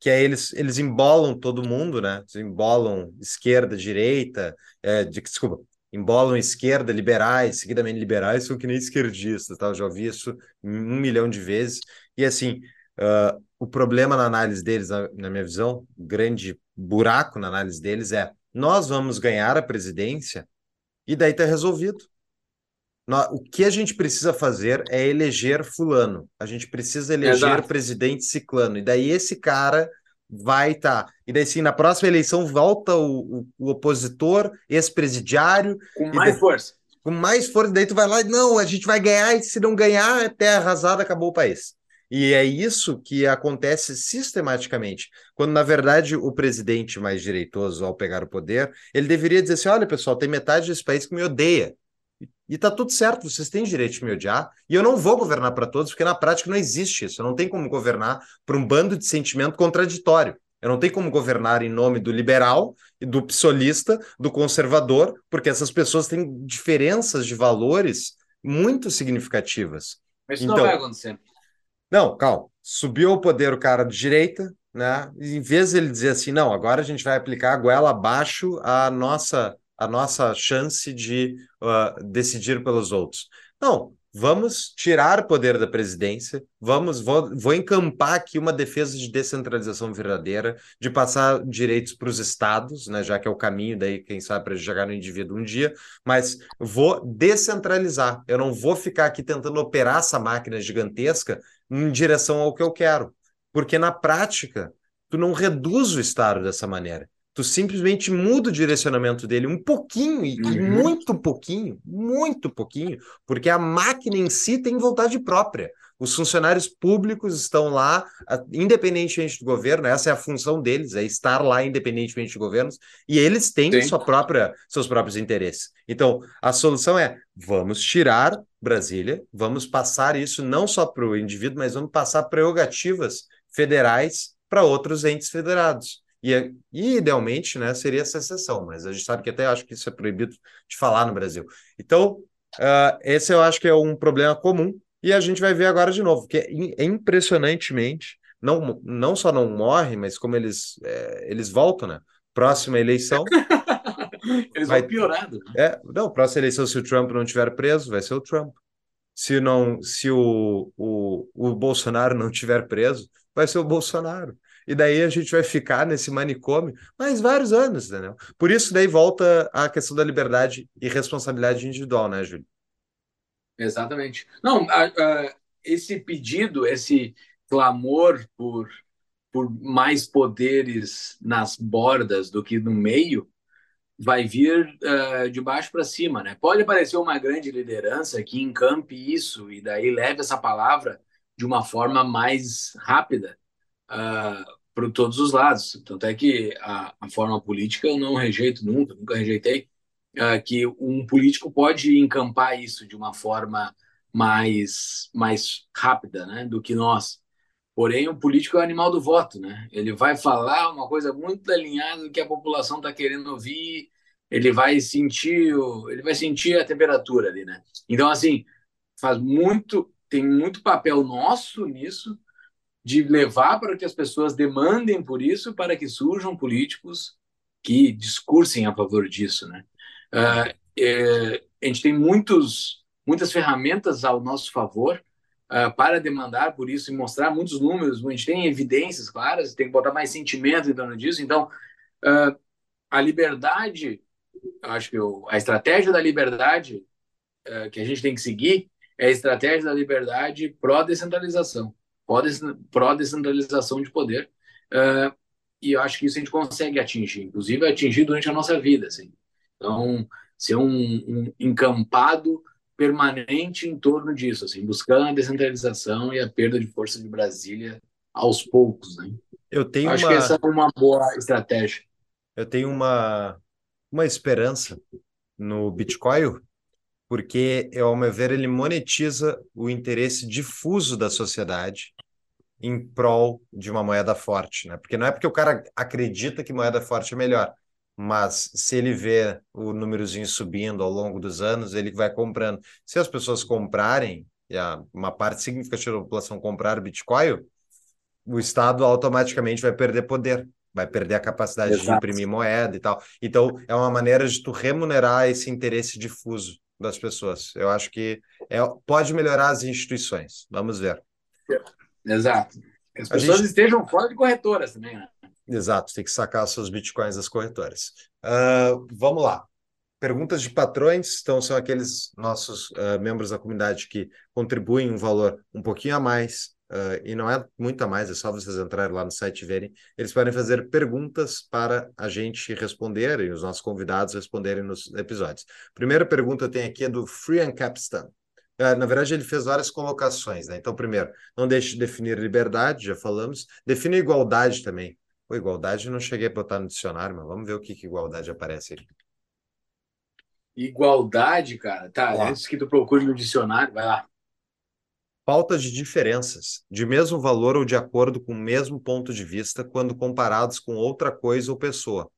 que é eles, eles embolam todo mundo, né? Eles embolam esquerda, direita, é, de, desculpa, embolam esquerda, liberais, seguidamente liberais, são que nem esquerdistas, tá? Eu já ouvi isso um milhão de vezes. E assim, uh, o problema na análise deles, na, na minha visão, o grande buraco na análise deles é nós vamos ganhar a presidência e daí tá resolvido. O que a gente precisa fazer é eleger fulano. A gente precisa eleger Exato. presidente ciclano. E daí esse cara vai estar. Tá. E daí, sim, na próxima eleição volta o, o, o opositor, ex-presidiário. Com mais daí, força. Com mais força, daí tu vai lá e não, a gente vai ganhar, e se não ganhar, é terra arrasada, acabou o país. E é isso que acontece sistematicamente. Quando, na verdade, o presidente mais direitoso, ao pegar o poder, ele deveria dizer assim: olha, pessoal, tem metade desse país que me odeia. E tá tudo certo, vocês têm direito de me odiar, e eu não vou governar para todos, porque na prática não existe isso. Eu não tenho como governar para um bando de sentimento contraditório. Eu não tenho como governar em nome do liberal, do psolista, do conservador, porque essas pessoas têm diferenças de valores muito significativas. Mas isso então, não vai acontecer. Não, calma. Subiu ao poder o cara de direita, né? E em vez de ele dizer assim, não, agora a gente vai aplicar a goela abaixo a nossa a nossa chance de uh, decidir pelos outros. Não, vamos tirar o poder da presidência, vamos vou, vou encampar aqui uma defesa de descentralização verdadeira, de passar direitos para os estados, né, já que é o caminho daí, quem sabe, para chegar no indivíduo um dia, mas vou descentralizar. Eu não vou ficar aqui tentando operar essa máquina gigantesca em direção ao que eu quero, porque na prática tu não reduz o estado dessa maneira Tu simplesmente muda o direcionamento dele um pouquinho, e, uhum. muito pouquinho, muito pouquinho, porque a máquina em si tem vontade própria. Os funcionários públicos estão lá, independentemente do governo, essa é a função deles, é estar lá independentemente de governos, e eles têm sua própria, seus próprios interesses. Então, a solução é: vamos tirar Brasília, vamos passar isso não só para o indivíduo, mas vamos passar prerrogativas federais para outros entes federados. E, e, idealmente, né, seria essa exceção, mas a gente sabe que até acho que isso é proibido de falar no Brasil. Então, uh, esse eu acho que é um problema comum, e a gente vai ver agora de novo, que é, é impressionantemente, não, não só não morre, mas como eles, é, eles voltam, né? Próxima eleição. eles vai, vão piorando. É, não, próxima eleição, se o Trump não tiver preso, vai ser o Trump. Se, não, se o, o, o Bolsonaro não tiver preso, vai ser o Bolsonaro e daí a gente vai ficar nesse manicômio mais vários anos, entendeu? Por isso, daí volta a questão da liberdade e responsabilidade individual, né, Júlio? Exatamente. Não, a, a, esse pedido, esse clamor por, por mais poderes nas bordas do que no meio, vai vir uh, de baixo para cima, né? Pode aparecer uma grande liderança que encampe isso e daí leve essa palavra de uma forma mais rápida, uh, para todos os lados. Tanto é que a, a, forma política eu não rejeito nunca, nunca rejeitei, uh, que um político pode encampar isso de uma forma mais, mais rápida né, do que nós. Porém, o político é o animal do voto, né? Ele vai falar uma coisa muito alinhada do que a população está querendo ouvir, ele vai sentir, ele vai sentir a temperatura ali, né? Então, assim, faz muito, tem muito papel nosso nisso, de levar para que as pessoas demandem por isso, para que surjam políticos que discursem a favor disso, né? Uh, é, a gente tem muitos, muitas ferramentas ao nosso favor uh, para demandar por isso e mostrar muitos números. A gente tem evidências claras, tem que botar mais sentimento em torno disso. Então, uh, a liberdade, acho que eu, a estratégia da liberdade que a gente tem que seguir é a estratégia da liberdade pró-descentralização pró-descentralização de poder. Uh, e eu acho que isso a gente consegue atingir, inclusive atingir durante a nossa vida. Assim. Então, ser um, um encampado permanente em torno disso, assim, buscando a descentralização e a perda de força de Brasília aos poucos. Né? Eu tenho acho uma... que essa é uma boa estratégia. Eu tenho uma, uma esperança no Bitcoin, porque, ao meu ver, ele monetiza o interesse difuso da sociedade em prol de uma moeda forte, né? Porque não é porque o cara acredita que moeda forte é melhor, mas se ele vê o númerozinho subindo ao longo dos anos, ele vai comprando. Se as pessoas comprarem, e uma parte significativa da população comprar Bitcoin, o Estado automaticamente vai perder poder, vai perder a capacidade Exato. de imprimir moeda e tal. Então, é uma maneira de tu remunerar esse interesse difuso das pessoas. Eu acho que é, pode melhorar as instituições. Vamos ver. Exato. As pessoas gente... estejam fora de corretoras também, né? Exato, tem que sacar seus bitcoins das corretoras. Uh, vamos lá. Perguntas de patrões, então são aqueles nossos uh, membros da comunidade que contribuem um valor um pouquinho a mais uh, e não é muita mais, é só vocês entrarem lá no site e verem. Eles podem fazer perguntas para a gente responder e os nossos convidados responderem nos episódios. Primeira pergunta tem aqui é do Free Capstan. Uh, na verdade, ele fez várias colocações, né? Então, primeiro, não deixe de definir liberdade, já falamos. Defina igualdade também. Pô, igualdade não cheguei a botar no dicionário, mas vamos ver o que, que igualdade aparece aqui. Igualdade, cara. Tá, antes que tu procure no dicionário, vai lá. Falta de diferenças, de mesmo valor ou de acordo com o mesmo ponto de vista, quando comparados com outra coisa ou pessoa.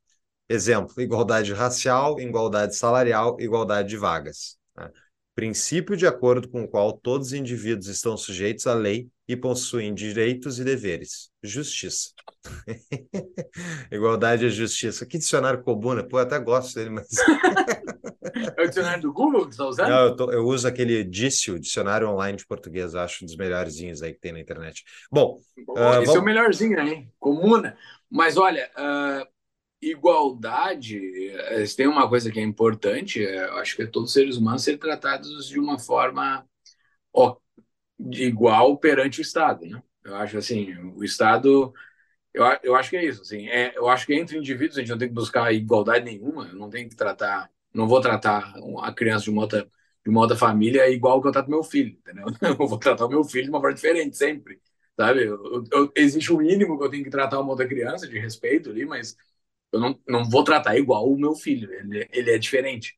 Exemplo: igualdade racial, igualdade salarial, igualdade de vagas. Né? Princípio de acordo com o qual todos os indivíduos estão sujeitos à lei e possuem direitos e deveres. Justiça. Igualdade e justiça. Que dicionário comum, né? Pô, eu até gosto dele, mas. é o dicionário do Google que você está usando? Não, eu, tô, eu, uso aquele Dício, dicionário online de português, acho um dos melhorzinhos aí que tem na internet. Bom. Bom uh, esse vamos... é o melhorzinho, hein? Comuna. Mas olha, uh, igualdade, eh, tem uma coisa que é importante, eh, eu acho que é todos os seres humanos serem tratados de uma forma ó, igual perante o Estado, né? Eu acho assim, o Estado, eu, eu acho que é isso, assim, é, eu acho que entre indivíduos a gente não tem que buscar igualdade nenhuma, eu não tenho que tratar, não vou tratar a criança de uma outra, de uma outra família igual que eu trato meu filho, entendeu? Eu vou tratar o meu filho de uma forma diferente sempre, sabe? Eu, eu, existe um mínimo que eu tenho que tratar uma outra criança de respeito ali, mas eu não, não vou tratar igual o meu filho, ele, ele é diferente.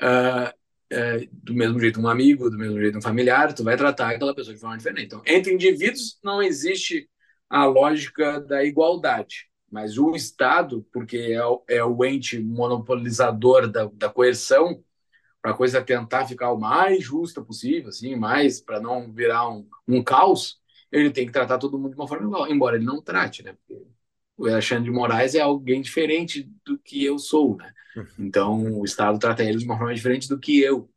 Uh, é, do mesmo jeito um amigo, do mesmo jeito um familiar, tu vai tratar aquela pessoa de forma diferente. Então, entre indivíduos não existe a lógica da igualdade, mas o Estado, porque é o, é o ente monopolizador da, da coerção, para a coisa tentar ficar o mais justa possível, assim, mais para não virar um, um caos, ele tem que tratar todo mundo de uma forma igual, embora ele não trate, né? Porque o Alexandre de Moraes é alguém diferente do que eu sou, né? Uhum. Então, o Estado trata ele de uma forma diferente do que eu.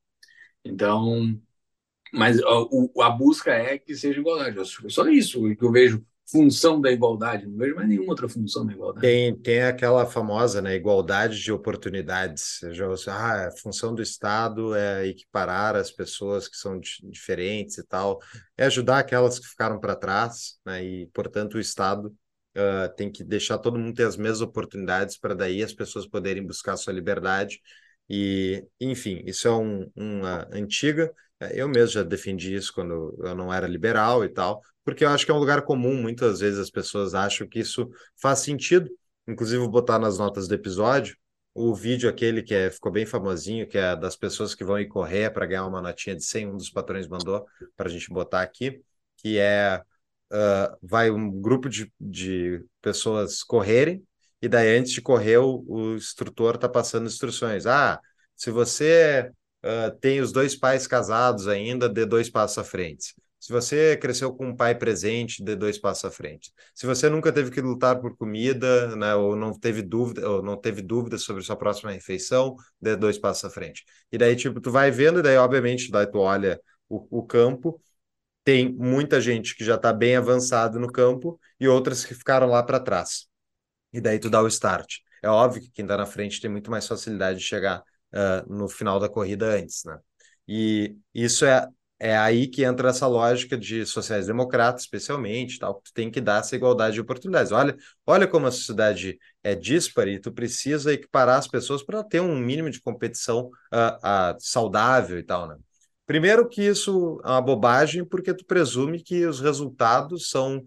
Então, mas a, a busca é que seja igualdade. Só isso que eu vejo função da igualdade, não vejo mais nenhuma outra função da igualdade. Tem, tem aquela famosa né, igualdade de oportunidades. Já, ah, a função do Estado é equiparar as pessoas que são diferentes e tal, é ajudar aquelas que ficaram para trás, né, e, portanto, o Estado uh, tem que deixar todo mundo ter as mesmas oportunidades para daí as pessoas poderem buscar a sua liberdade. E, enfim, isso é um, uma antiga. Eh, eu mesmo já defendi isso quando eu não era liberal e tal, porque eu acho que é um lugar comum. Muitas vezes as pessoas acham que isso faz sentido. Inclusive, vou botar nas notas do episódio o vídeo aquele que é, ficou bem famosinho, que é das pessoas que vão ir correr para ganhar uma notinha de 100, um dos patrões mandou para a gente botar aqui, que é uh, vai um grupo de, de pessoas correrem, e daí antes de correr, o, o instrutor está passando instruções. Ah, se você uh, tem os dois pais casados ainda, dê dois passos à frente. Se você cresceu com um pai presente, dê dois passos à frente. Se você nunca teve que lutar por comida, né, ou não teve dúvida, ou não teve dúvida sobre sua próxima refeição, dê dois passos à frente. E daí, tipo, tu vai vendo, e daí, obviamente, daí tu olha o, o campo, tem muita gente que já está bem avançado no campo e outras que ficaram lá para trás. E daí tu dá o start. É óbvio que quem está na frente tem muito mais facilidade de chegar uh, no final da corrida antes, né? E isso é, é aí que entra essa lógica de sociais-democratas, especialmente, tal, tu tem que dar essa igualdade de oportunidades. Olha, olha como a sociedade é dispara e tu precisa equiparar as pessoas para ter um mínimo de competição uh, uh, saudável e tal, né? Primeiro que isso é uma bobagem, porque tu presume que os resultados são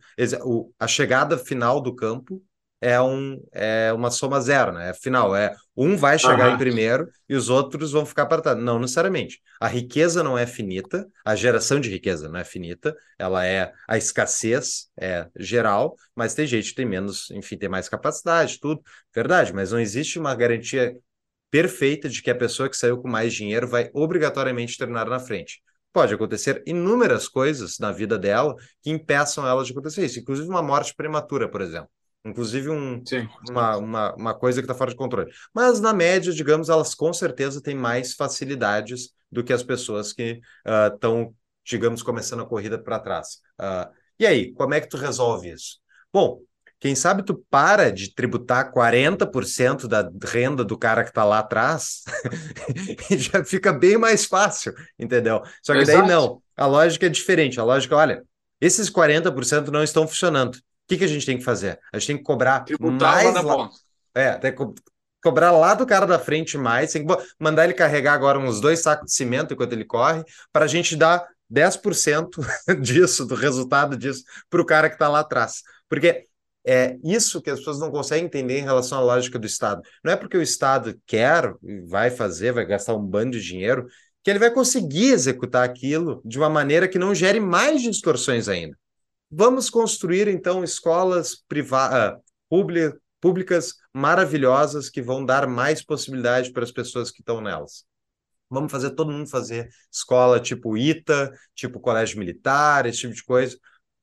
a chegada final do campo é, um, é uma soma zero, né? É final, é um vai chegar uhum. em primeiro e os outros vão ficar para trás. Não necessariamente. A riqueza não é finita, a geração de riqueza não é finita, ela é a escassez é geral, mas tem gente que tem menos, enfim, tem mais capacidade, tudo, verdade, mas não existe uma garantia perfeita de que a pessoa que saiu com mais dinheiro vai obrigatoriamente terminar na frente. Pode acontecer inúmeras coisas na vida dela que impeçam ela de acontecer isso, inclusive uma morte prematura, por exemplo. Inclusive um, uma, uma, uma coisa que está fora de controle. Mas, na média, digamos, elas com certeza têm mais facilidades do que as pessoas que estão, uh, digamos, começando a corrida para trás. Uh, e aí, como é que tu resolve isso? Bom, quem sabe tu para de tributar 40% da renda do cara que está lá atrás e já fica bem mais fácil, entendeu? Só que Exato. daí não. A lógica é diferente. A lógica, olha, Esses 40% não estão funcionando. O que, que a gente tem que fazer? A gente tem que cobrar Tributar mais lá na lá. ponta. É, tem que co- cobrar lá do cara da frente mais. Tem que mandar ele carregar agora uns dois sacos de cimento enquanto ele corre, para a gente dar 10% disso, do resultado disso, para o cara que está lá atrás. Porque é isso que as pessoas não conseguem entender em relação à lógica do Estado. Não é porque o Estado quer, e vai fazer, vai gastar um bando de dinheiro, que ele vai conseguir executar aquilo de uma maneira que não gere mais distorções ainda. Vamos construir, então, escolas privadas, públicas maravilhosas que vão dar mais possibilidade para as pessoas que estão nelas. Vamos fazer todo mundo fazer escola tipo ITA, tipo colégio militar, esse tipo de coisa.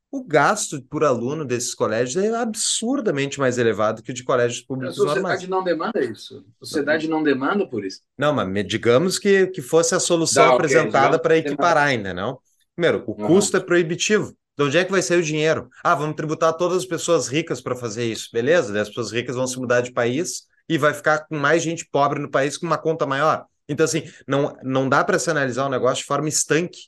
O gasto por aluno desses colégios é absurdamente mais elevado que o de colégios A públicos normais. sociedade não demanda isso. A sociedade não demanda por isso. Não, mas digamos que, que fosse a solução Dá, apresentada digamos para equiparar ainda, não? Primeiro, o Uhum. custo é proibitivo. De onde é que vai sair o dinheiro? Ah, vamos tributar todas as pessoas ricas para fazer isso. Beleza, daí as pessoas ricas vão se mudar de país e vai ficar com mais gente pobre no país com uma conta maior. Então, assim, não, não dá para se analisar o negócio de forma estanque.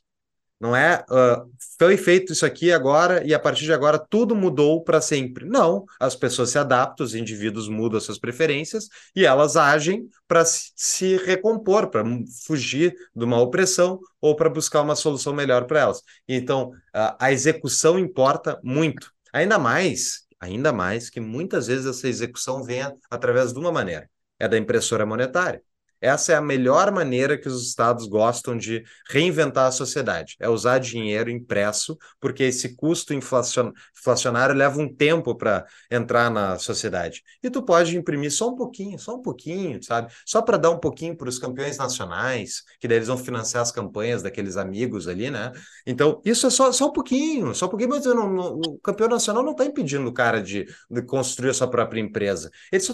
Não é ah, foi feito isso aqui agora e a partir de agora tudo mudou para sempre. Não, as pessoas se adaptam, os indivíduos mudam as suas preferências e elas agem para se, recompor, para fugir de uma opressão ou para buscar uma solução melhor para elas. Então, a, a execução importa muito. Ainda mais, ainda mais que muitas vezes essa execução venha através de uma maneira, é da impressora monetária. Essa é a melhor maneira que os estados gostam de reinventar a sociedade, é usar dinheiro impresso, porque esse custo inflacion- inflacionário leva um tempo para entrar na sociedade. E tu pode imprimir só um pouquinho, só um pouquinho, sabe? Só para dar um pouquinho para os campeões nacionais, que daí eles vão financiar as campanhas daqueles amigos ali, né? Então, isso é só, só um pouquinho, só um pouquinho, mas não- não- o campeão nacional não está impedindo o cara de, de construir a sua própria empresa. Ele só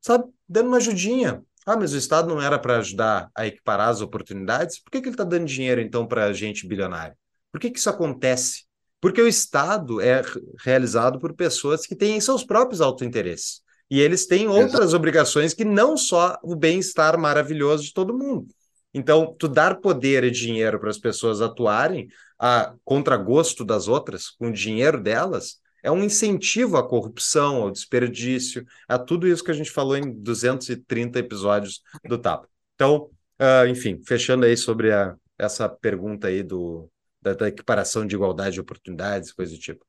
está, dando uma ajudinha. Ah, mas o Estado não era para ajudar a equiparar as oportunidades? Por que, que ele está dando dinheiro, então, para gente bilionária? Por que, que isso acontece? Porque o Estado é re- realizado por pessoas que têm seus próprios autointeresses. E eles têm outras obrigações que não só o bem-estar maravilhoso de todo mundo. Então, tu dar poder e dinheiro para as pessoas atuarem a contragosto das outras, com o dinheiro delas, é um incentivo à corrupção, ao desperdício, a tudo isso que a gente falou em 230 episódios do Tapa. Então, ah, enfim, fechando aí sobre a- essa pergunta aí do, da, da equiparação de igualdade de oportunidades, coisa do tipo.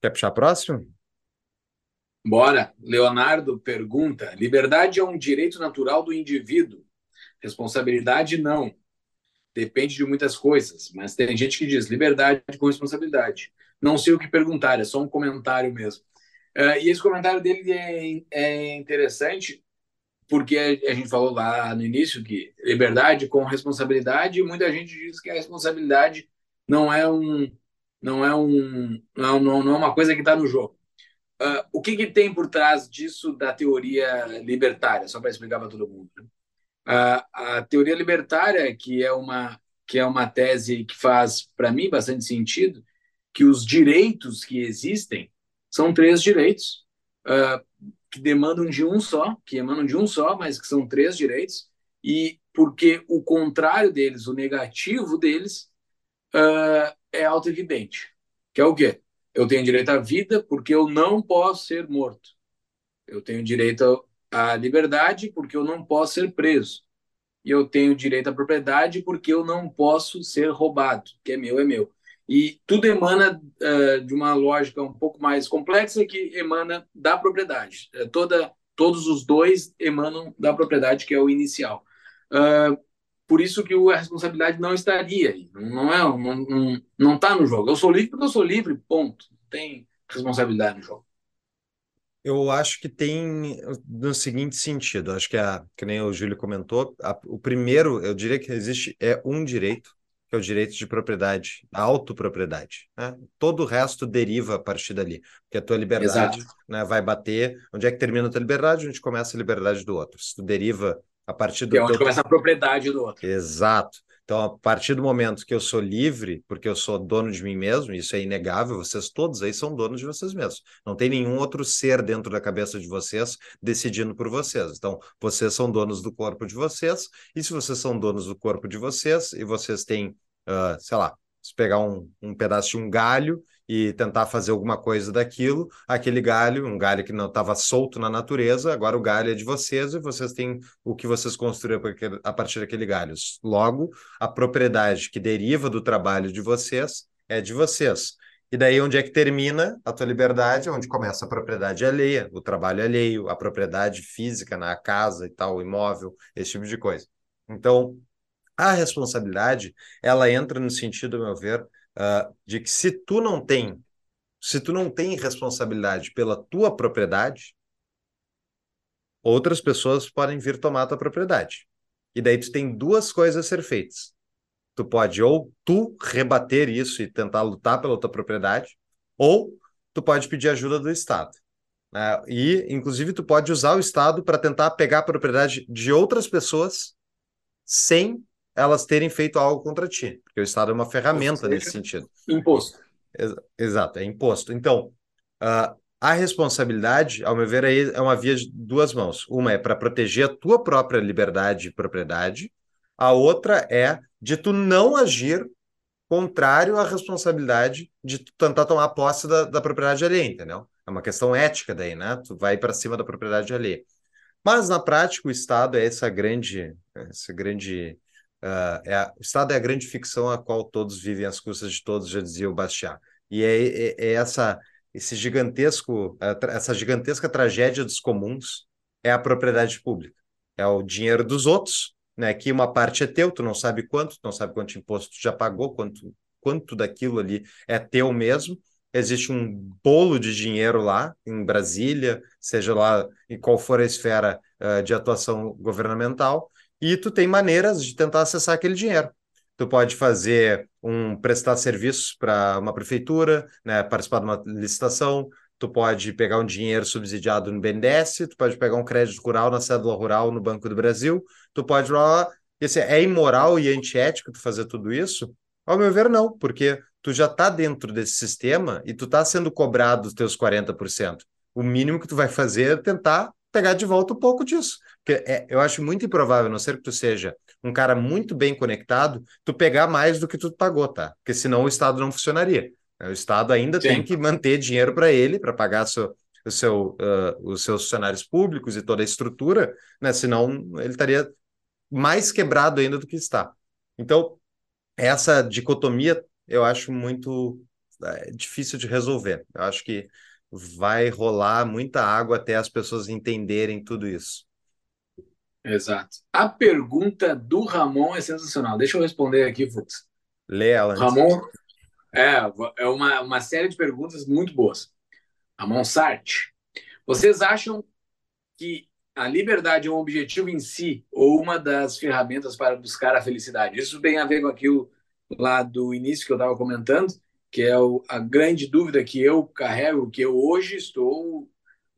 Quer puxar próximo? Bora. Leonardo pergunta: liberdade é um direito natural do indivíduo. Responsabilidade não. Depende de muitas coisas, mas tem gente que diz liberdade com responsabilidade. Não sei o que perguntar, é só um comentário mesmo. Uh, e esse comentário dele é, é interessante porque a gente falou lá no início que liberdade com responsabilidade, e muita gente diz que a responsabilidade não é um não é um não, não, é uma coisa que está no jogo. Uh, o que, que, tem por trás disso da teoria libertária? Só para explicar para todo mundo. Né? Uh, a teoria libertária, que é uma que é uma tese que faz para mim bastante sentido, que os direitos que existem são três direitos uh, que demandam de um só, que emanam de um só, mas que são três direitos, e porque o contrário deles, o negativo deles, uh, é auto-evidente, que é o quê? Eu tenho direito à vida porque eu não posso ser morto. Eu tenho direito à liberdade porque eu não posso ser preso. E eu tenho direito à propriedade porque eu não posso ser roubado, que é meu, é meu. E tudo emana uh, de uma lógica um pouco mais complexa que emana da propriedade. Uh, toda, todos os dois emanam da propriedade, que é o inicial. Uh, por isso que a responsabilidade não estaria aí. Não é, não, não, não tá no jogo. Eu sou livre porque eu sou livre, ponto. Não tem responsabilidade no jogo. Eu acho que tem no seguinte sentido, acho que a, que nem o Júlio comentou, a, o primeiro, eu diria que existe é um direito, que é o direito de propriedade, a autopropriedade. Né? Todo o resto deriva a partir dali, porque a tua liberdade né, vai bater. Onde é que termina a tua liberdade? Onde começa a liberdade do outro. Se tu deriva a partir do. Que é onde teu... começa a propriedade do outro. Exato. Então, a partir do momento que eu sou livre, porque eu sou dono de mim mesmo, isso é inegável, vocês todos aí são donos de vocês mesmos. Não tem nenhum outro ser dentro da cabeça de vocês decidindo por vocês. Então, vocês são donos do corpo de vocês, e se vocês são donos do corpo de vocês, e vocês têm, uh, sei lá, Se pegar um, um pedaço de um galho e tentar fazer alguma coisa daquilo, aquele galho, um galho que não estava solto na natureza, agora o galho é de vocês e vocês têm o que vocês construíram a partir daquele galho. Logo, a propriedade que deriva do trabalho de vocês é de vocês. E daí, onde é que termina a tua liberdade? Onde começa a propriedade alheia, o trabalho alheio, a propriedade física na casa e tal, o imóvel, esse tipo de coisa. Então, a responsabilidade, ela entra no sentido, a meu ver, uh, de que se tu não tem, se tu não tem responsabilidade pela tua propriedade, outras pessoas podem vir tomar tua propriedade. E daí tu tem duas coisas a ser feitas. Tu pode ou tu rebater isso e tentar lutar pela tua propriedade, ou tu pode pedir ajuda do Estado. Né? E, inclusive, tu pode usar o Estado para tentar pegar a propriedade de outras pessoas sem elas terem feito algo contra ti, porque o Estado é uma ferramenta nesse sentido. Imposto. Exato, é imposto. Então, uh, a responsabilidade, ao meu ver, aí é uma via de duas mãos. Uma é para proteger a tua própria liberdade e propriedade, a outra é de tu não agir contrário à responsabilidade de tu tentar tomar posse da, da propriedade alheia, entendeu? É uma questão ética daí, né? Tu vai para cima da propriedade alheia. Mas, na prática, o Estado é essa grande, essa grande Uh, é a, o Estado é a grande ficção a qual todos vivem às custas de todos, já dizia o Bastiat. E é, é, é essa, esse gigantesco, essa gigantesca tragédia dos comuns é a propriedade pública. É o dinheiro dos outros, né? Que uma parte é teu, tu não sabe quanto, tu não sabe quanto imposto tu já pagou, quanto, quanto daquilo ali é teu mesmo. Existe um bolo de dinheiro lá em Brasília, seja lá em qual for a esfera uh, de atuação governamental, e tu tem maneiras de tentar acessar aquele dinheiro. Tu pode fazer um prestar serviços para uma prefeitura, né, participar de uma licitação, tu pode pegar um dinheiro subsidiado no BNDES, tu pode pegar um crédito rural na cédula rural no Banco do Brasil, tu pode lá, esse é imoral e antiético tu fazer tudo isso? Ao meu ver, não, porque tu já está dentro desse sistema e tu está sendo cobrado os teus 40%. O mínimo que tu vai fazer é tentar pegar de volta um pouco disso. Porque é, eu acho muito improvável, a não ser que tu seja um cara muito bem conectado, tu pegar mais do que tu pagou, tá? Porque senão o Estado não funcionaria. O Estado ainda Sim. tem que manter dinheiro para ele, para pagar seu, o seu, uh, os seus funcionários públicos e toda a estrutura, né? Senão ele estaria mais quebrado ainda do que está. Então, essa dicotomia eu acho muito é, difícil de resolver. Eu acho que vai rolar muita água até as pessoas entenderem tudo isso. Exato. A pergunta do Ramon é sensacional. Deixa eu responder aqui, Fux. Lê ela. Ramon, é, é uma, uma série de perguntas muito boas. Ramon Sartre, vocês acham que a liberdade é um objetivo em si ou uma das ferramentas para buscar a felicidade? Isso tem a ver com aquilo lá do início que eu estava comentando, que é o, a grande dúvida que eu carrego, que eu hoje estou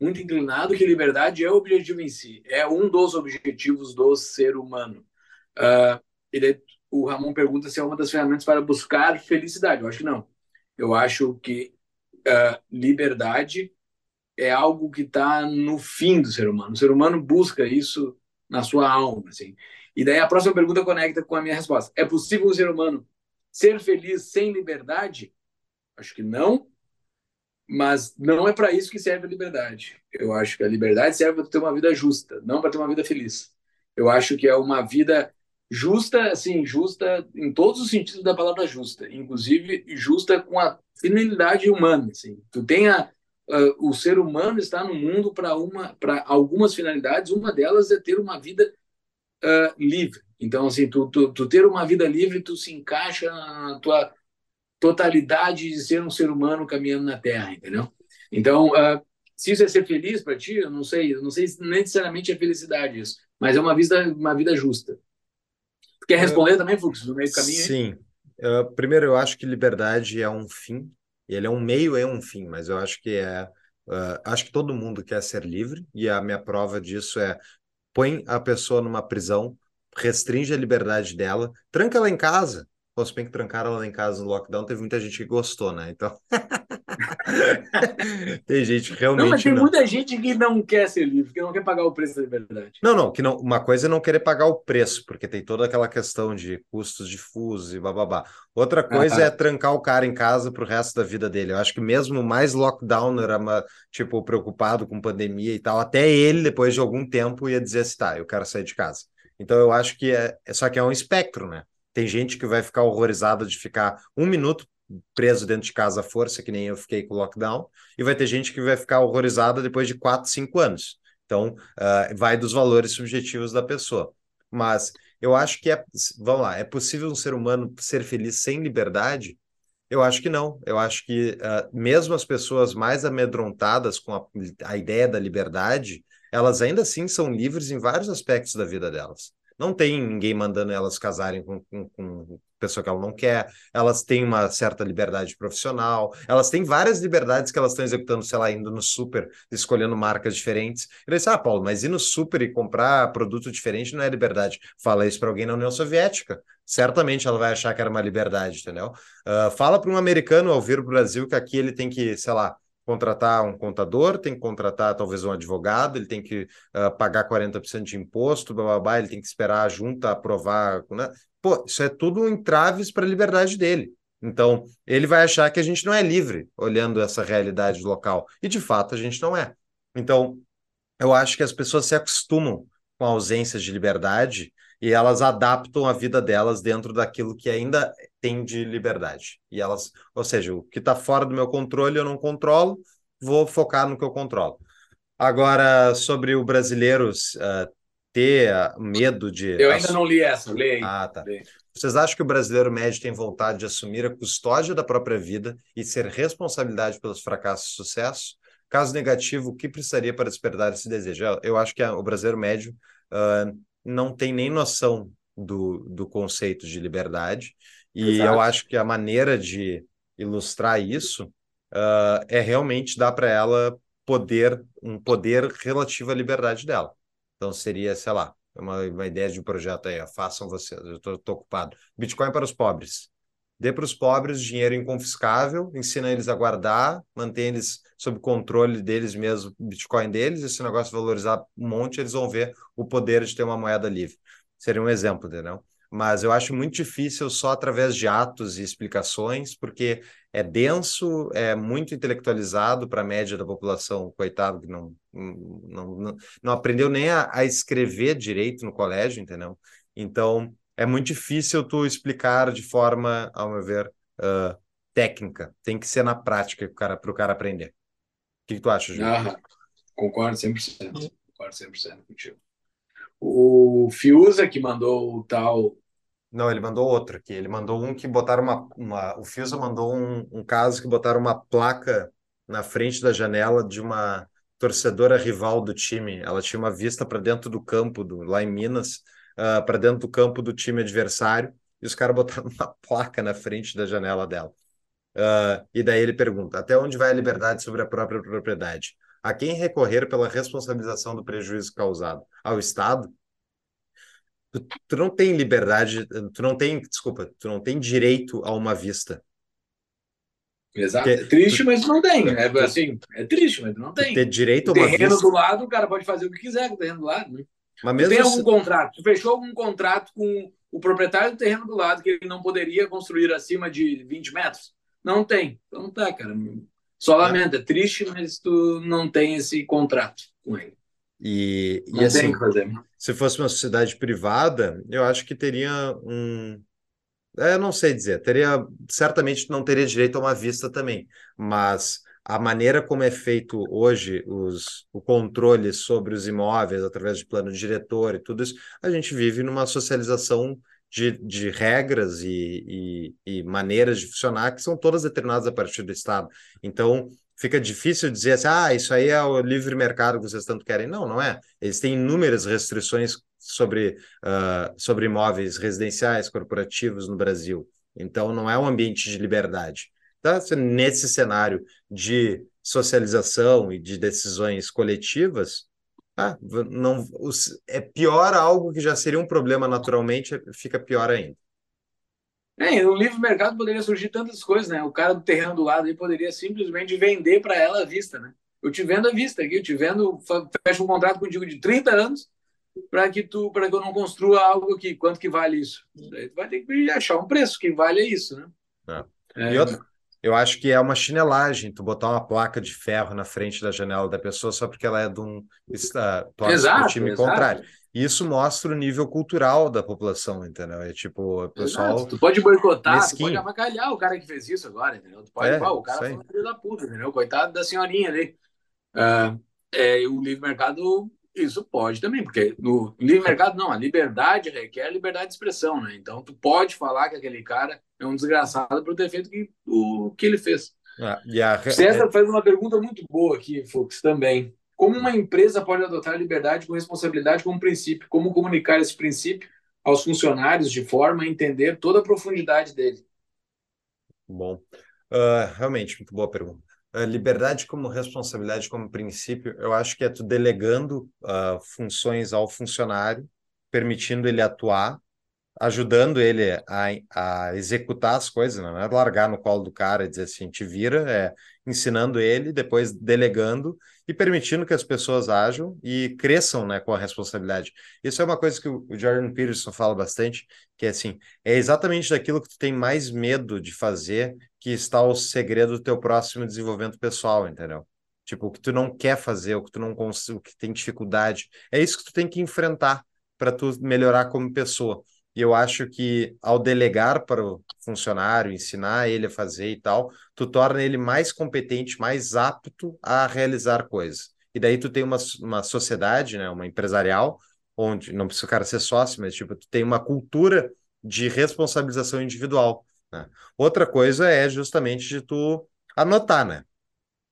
muito inclinado que liberdade é o objetivo em si, é um dos objetivos do ser humano. Uh, ele, o Ramon pergunta se é uma das ferramentas para buscar felicidade. Eu acho que não. Eu acho que uh, liberdade é algo que está no fim do ser humano. O ser humano busca isso na sua alma. Assim. E daí a próxima pergunta conecta com a minha resposta. É possível o ser humano ser feliz sem liberdade? Acho que não, mas não é para isso que serve a liberdade. Eu acho que a liberdade serve para ter uma vida justa, não para ter uma vida feliz. Eu acho que é uma vida justa, assim, justa em todos os sentidos da palavra justa, inclusive justa com a finalidade humana, assim. Tu tenha uh, o ser humano está no mundo para uma para algumas finalidades, uma delas é ter uma vida uh, livre. Então, assim, tu, tu, tu ter uma vida livre, tu se encaixa na tua totalidade de ser um ser humano caminhando na Terra, entendeu? Então, uh, se isso é ser feliz para ti, eu não sei, eu não sei se necessariamente é felicidade isso, mas é uma vida, uma vida justa. Quer responder uh, também, Fux, no meio do caminho? Sim. Uh, primeiro, eu acho que liberdade é um fim, ele é um meio, é um fim, mas eu acho que é. Uh, acho que todo mundo quer ser livre, e a minha prova disso é põe a pessoa numa prisão, restringe a liberdade dela, tranca ela em casa, Pô, se bem que trancaram ela em casa no lockdown, teve muita gente que gostou, né? Então. tem gente que realmente. Não, mas tem não. muita gente que não quer ser livre, que não quer pagar o preço da liberdade. Não, não, que não, uma coisa é não querer pagar o preço, porque tem toda aquela questão de custos difusos e bababá. Outra coisa Ah. é trancar o cara em casa pro resto da vida dele. Eu acho que mesmo mais lockdown era uma, tipo, preocupado com pandemia e tal, até ele, depois de algum tempo, ia dizer assim, tá, eu quero sair de casa. Então eu acho que é só que é um espectro, né? Tem gente que vai ficar horrorizada de ficar um minuto preso dentro de casa à força, que nem eu fiquei com o lockdown, e vai ter gente que vai ficar horrorizada depois de quatro, cinco anos. Então, ah, vai dos valores subjetivos da pessoa. Mas eu acho que é, vamos lá, é possível um ser humano ser feliz sem liberdade? Eu acho que não. Eu acho que ah, mesmo as pessoas mais amedrontadas com a, a ideia da liberdade, elas ainda assim são livres em vários aspectos da vida delas. Não tem ninguém mandando elas casarem com, com, com pessoa que ela não quer, elas têm uma certa liberdade profissional, elas têm várias liberdades que elas estão executando, sei lá, indo no super, escolhendo marcas diferentes. Ele disse, ah, Paulo, mas ir no super e comprar produto diferente não é liberdade. Fala isso para alguém na União Soviética. Certamente ela vai achar que era uma liberdade, entendeu? Uh, fala para um americano ao vir o Brasil que aqui ele tem que, sei lá, contratar um contador, tem que contratar talvez um advogado, ele tem que uh, pagar 40% de imposto, blá, blá, blá, ele tem que esperar a junta aprovar. Né? Pô, isso é tudo entraves para a liberdade dele. Então, ele vai achar que a gente não é livre olhando essa realidade local. E, de fato, a gente não é. Então, eu acho que as pessoas se acostumam com a ausência de liberdade e elas adaptam a vida delas dentro daquilo que ainda tem de liberdade. E elas, ou seja, o que está fora do meu controle eu não controlo, vou focar no que eu controlo. Agora, sobre o brasileiro uh, ter uh, medo de. Eu ainda não li essa, leio. Ah, tá. Lê. Vocês acham que o brasileiro médio tem vontade de assumir a custódia da própria vida e ser responsabilidade pelos fracassos e sucesso? Caso negativo, o que precisaria para despertar esse desejo? Eu acho que o brasileiro médio uh, não tem nem noção do, do conceito de liberdade, e Exato. eu acho que a maneira de ilustrar isso uh, é realmente dar para ela poder, um poder relativo à liberdade dela. Então seria, sei lá, uma, uma ideia de um projeto aí, ó, façam vocês, eu estou ocupado. Bitcoin para os pobres. Dê para os pobres dinheiro inconfiscável, ensina eles a guardar, mantém eles sob controle deles mesmo, Bitcoin deles, e se o negócio valorizar um monte, eles vão ver o poder de ter uma moeda livre. Seria um exemplo, entendeu? Mas eu acho muito difícil só através de atos e explicações, porque é denso, é muito intelectualizado para a média da população, coitado, que não, não, não, não aprendeu nem a, a escrever direito no colégio, entendeu? Então, é muito difícil tu explicar de forma, ao meu ver, uh, técnica. Tem que ser na prática para o cara aprender. O que, que tu acha, Júlio? Ah, concordo 100%. Concordo 100% contigo. O Fiuza que mandou o tal. Não, ele mandou outro aqui. Ele mandou um que botaram uma. uma... O Fiuza mandou um, um caso que botaram uma placa na frente da janela de uma torcedora rival do time. Ela tinha uma vista para dentro do campo, do, lá em Minas, uh, para dentro do campo do time adversário, e os caras botaram uma placa na frente da janela dela. Uh, e daí ele pergunta: até onde vai a liberdade sobre a própria propriedade? A quem recorrer pela responsabilização do prejuízo causado? Ao Estado? Tu, tu, não tem liberdade, tu não tem, desculpa, tu não tem direito a uma vista. Exato. Porque, é triste, tu, mas não tem. É assim, é triste, mas não tem. Ter direito a uma terreno vista. do lado, o cara pode fazer o que quiser com o terreno do lado. Né? Mas mesmo tem algum se... contrato? Tu fechou algum contrato com o proprietário do terreno do lado que ele não poderia construir acima de 20 metros? Não tem. Então tá, cara. Só lamento, é triste, mas tu não tem esse contrato com ele. E, não e assim, fazer. se fosse uma sociedade privada, eu acho que teria um. É, eu não sei dizer, teria certamente não teria direito a uma vista também, mas a maneira como é feito hoje os, o controle sobre os imóveis através de plano diretor e tudo isso, a gente vive numa socialização de, de regras e, e, e, maneiras de funcionar que são todas determinadas a partir do Estado. Então, fica difícil dizer assim, ah, isso aí é o livre mercado que vocês tanto querem. Não, não é. Eles têm inúmeras restrições sobre, uh, sobre imóveis residenciais, corporativos no Brasil. Então, não é um ambiente de liberdade. Tá? Nesse cenário de socialização e de decisões coletivas, ah, não, é pior algo que já seria um problema naturalmente, fica pior ainda. É, no livre mercado poderia surgir tantas coisas, né? O cara do terreno do lado aí poderia simplesmente vender para ela à vista, né? Eu te vendo à vista aqui, eu te vendo, fecho um contrato contigo de 30 anos para que tu para que eu não construa algo aqui. Quanto que vale isso? Daí tu vai ter que achar um preço que vale isso, né? É. É. E outra, eu acho que é uma chinelagem tu botar uma placa de ferro na frente da janela da pessoa só porque ela é de um uh, exato, time exato. contrário. Isso mostra o nível cultural da população, entendeu? É tipo, o pessoal. Exato. Tu pode boicotar, mesquinho. tu pode avacalhar o cara que fez isso agora, entendeu? Tu pode, é, pô, o cara foi filho da puta, entendeu? Coitado da senhorinha ali. Uh, é, o livre mercado, isso pode também, porque no livre mercado, não, a liberdade requer liberdade de expressão, né? Então, tu pode falar que aquele cara é um desgraçado por ter feito que, o que ele fez. Ah, a... César faz uma pergunta muito boa aqui, Fux, também. Como uma empresa pode adotar liberdade com responsabilidade como princípio? Como comunicar esse princípio aos funcionários de forma a entender toda a profundidade dele? Bom, uh, realmente, muito boa pergunta. Uh, liberdade como responsabilidade como princípio, eu acho que é tu delegando uh, funções ao funcionário, permitindo ele atuar, ajudando ele a, a executar as coisas, não é largar no colo do cara e dizer assim, te vira, é ensinando ele, depois delegando e permitindo que as pessoas ajam e cresçam né, com a responsabilidade. Isso é uma coisa que o Jordan Peterson fala bastante, que é assim, é exatamente daquilo que tu tem mais medo de fazer que está o segredo do teu próximo desenvolvimento pessoal, entendeu? Tipo, o que tu não quer fazer, o que tu não consegue, o que tem dificuldade, é isso que tu tem que enfrentar para tu melhorar como pessoa. E eu acho que ao delegar para o funcionário, ensinar ele a fazer e tal, tu torna ele mais competente, mais apto a realizar coisas. E daí tu tem uma, uma sociedade, né, uma empresarial, onde não precisa o cara ser sócio, mas tipo, tu tem uma cultura de responsabilização individual. Né? Outra coisa é justamente de tu anotar, né?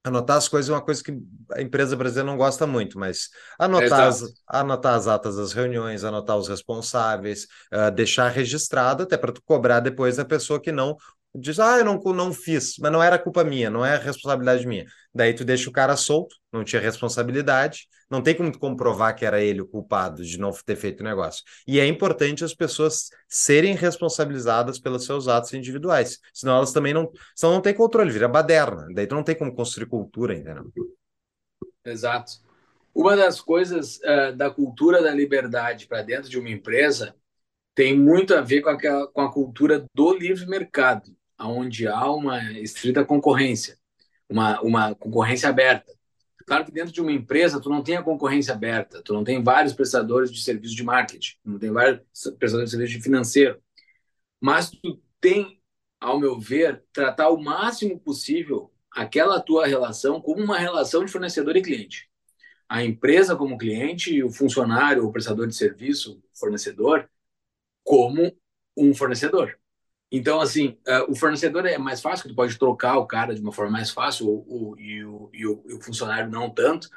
Anotar as coisas é uma coisa que a empresa brasileira não gosta muito, mas anotar, as, anotar as atas das reuniões, anotar os responsáveis, uh, deixar registrado, até para tu cobrar depois da pessoa que não diz, ah, eu não, não fiz, mas não era culpa minha, não é responsabilidade minha. Daí tu deixa o cara solto, não tinha responsabilidade, não tem como comprovar que era ele o culpado de não ter feito o negócio. E é importante as pessoas serem responsabilizadas pelos seus atos individuais, senão elas também não, senão não tem controle, vira baderna, daí tu não tem como construir cultura, entendeu? Exato. Uma das coisas uh, da cultura da liberdade para dentro de uma empresa tem muito a ver com, a, com a cultura do livre mercado onde há uma estrita concorrência, uma, uma concorrência aberta. Claro que dentro de uma empresa tu não tem a concorrência aberta, tu não tem vários prestadores de serviço de marketing, não tem vários prestadores de serviço financeiro, mas tu tem, ao meu ver, tratar o máximo possível aquela tua relação como uma relação de fornecedor e cliente. A empresa como cliente o funcionário, o prestador de serviço, fornecedor, como um fornecedor. Então, assim, uh, o fornecedor é mais fácil, tu pode trocar o cara de uma forma mais fácil, ou, ou, e, o, e, o, e o funcionário não tanto,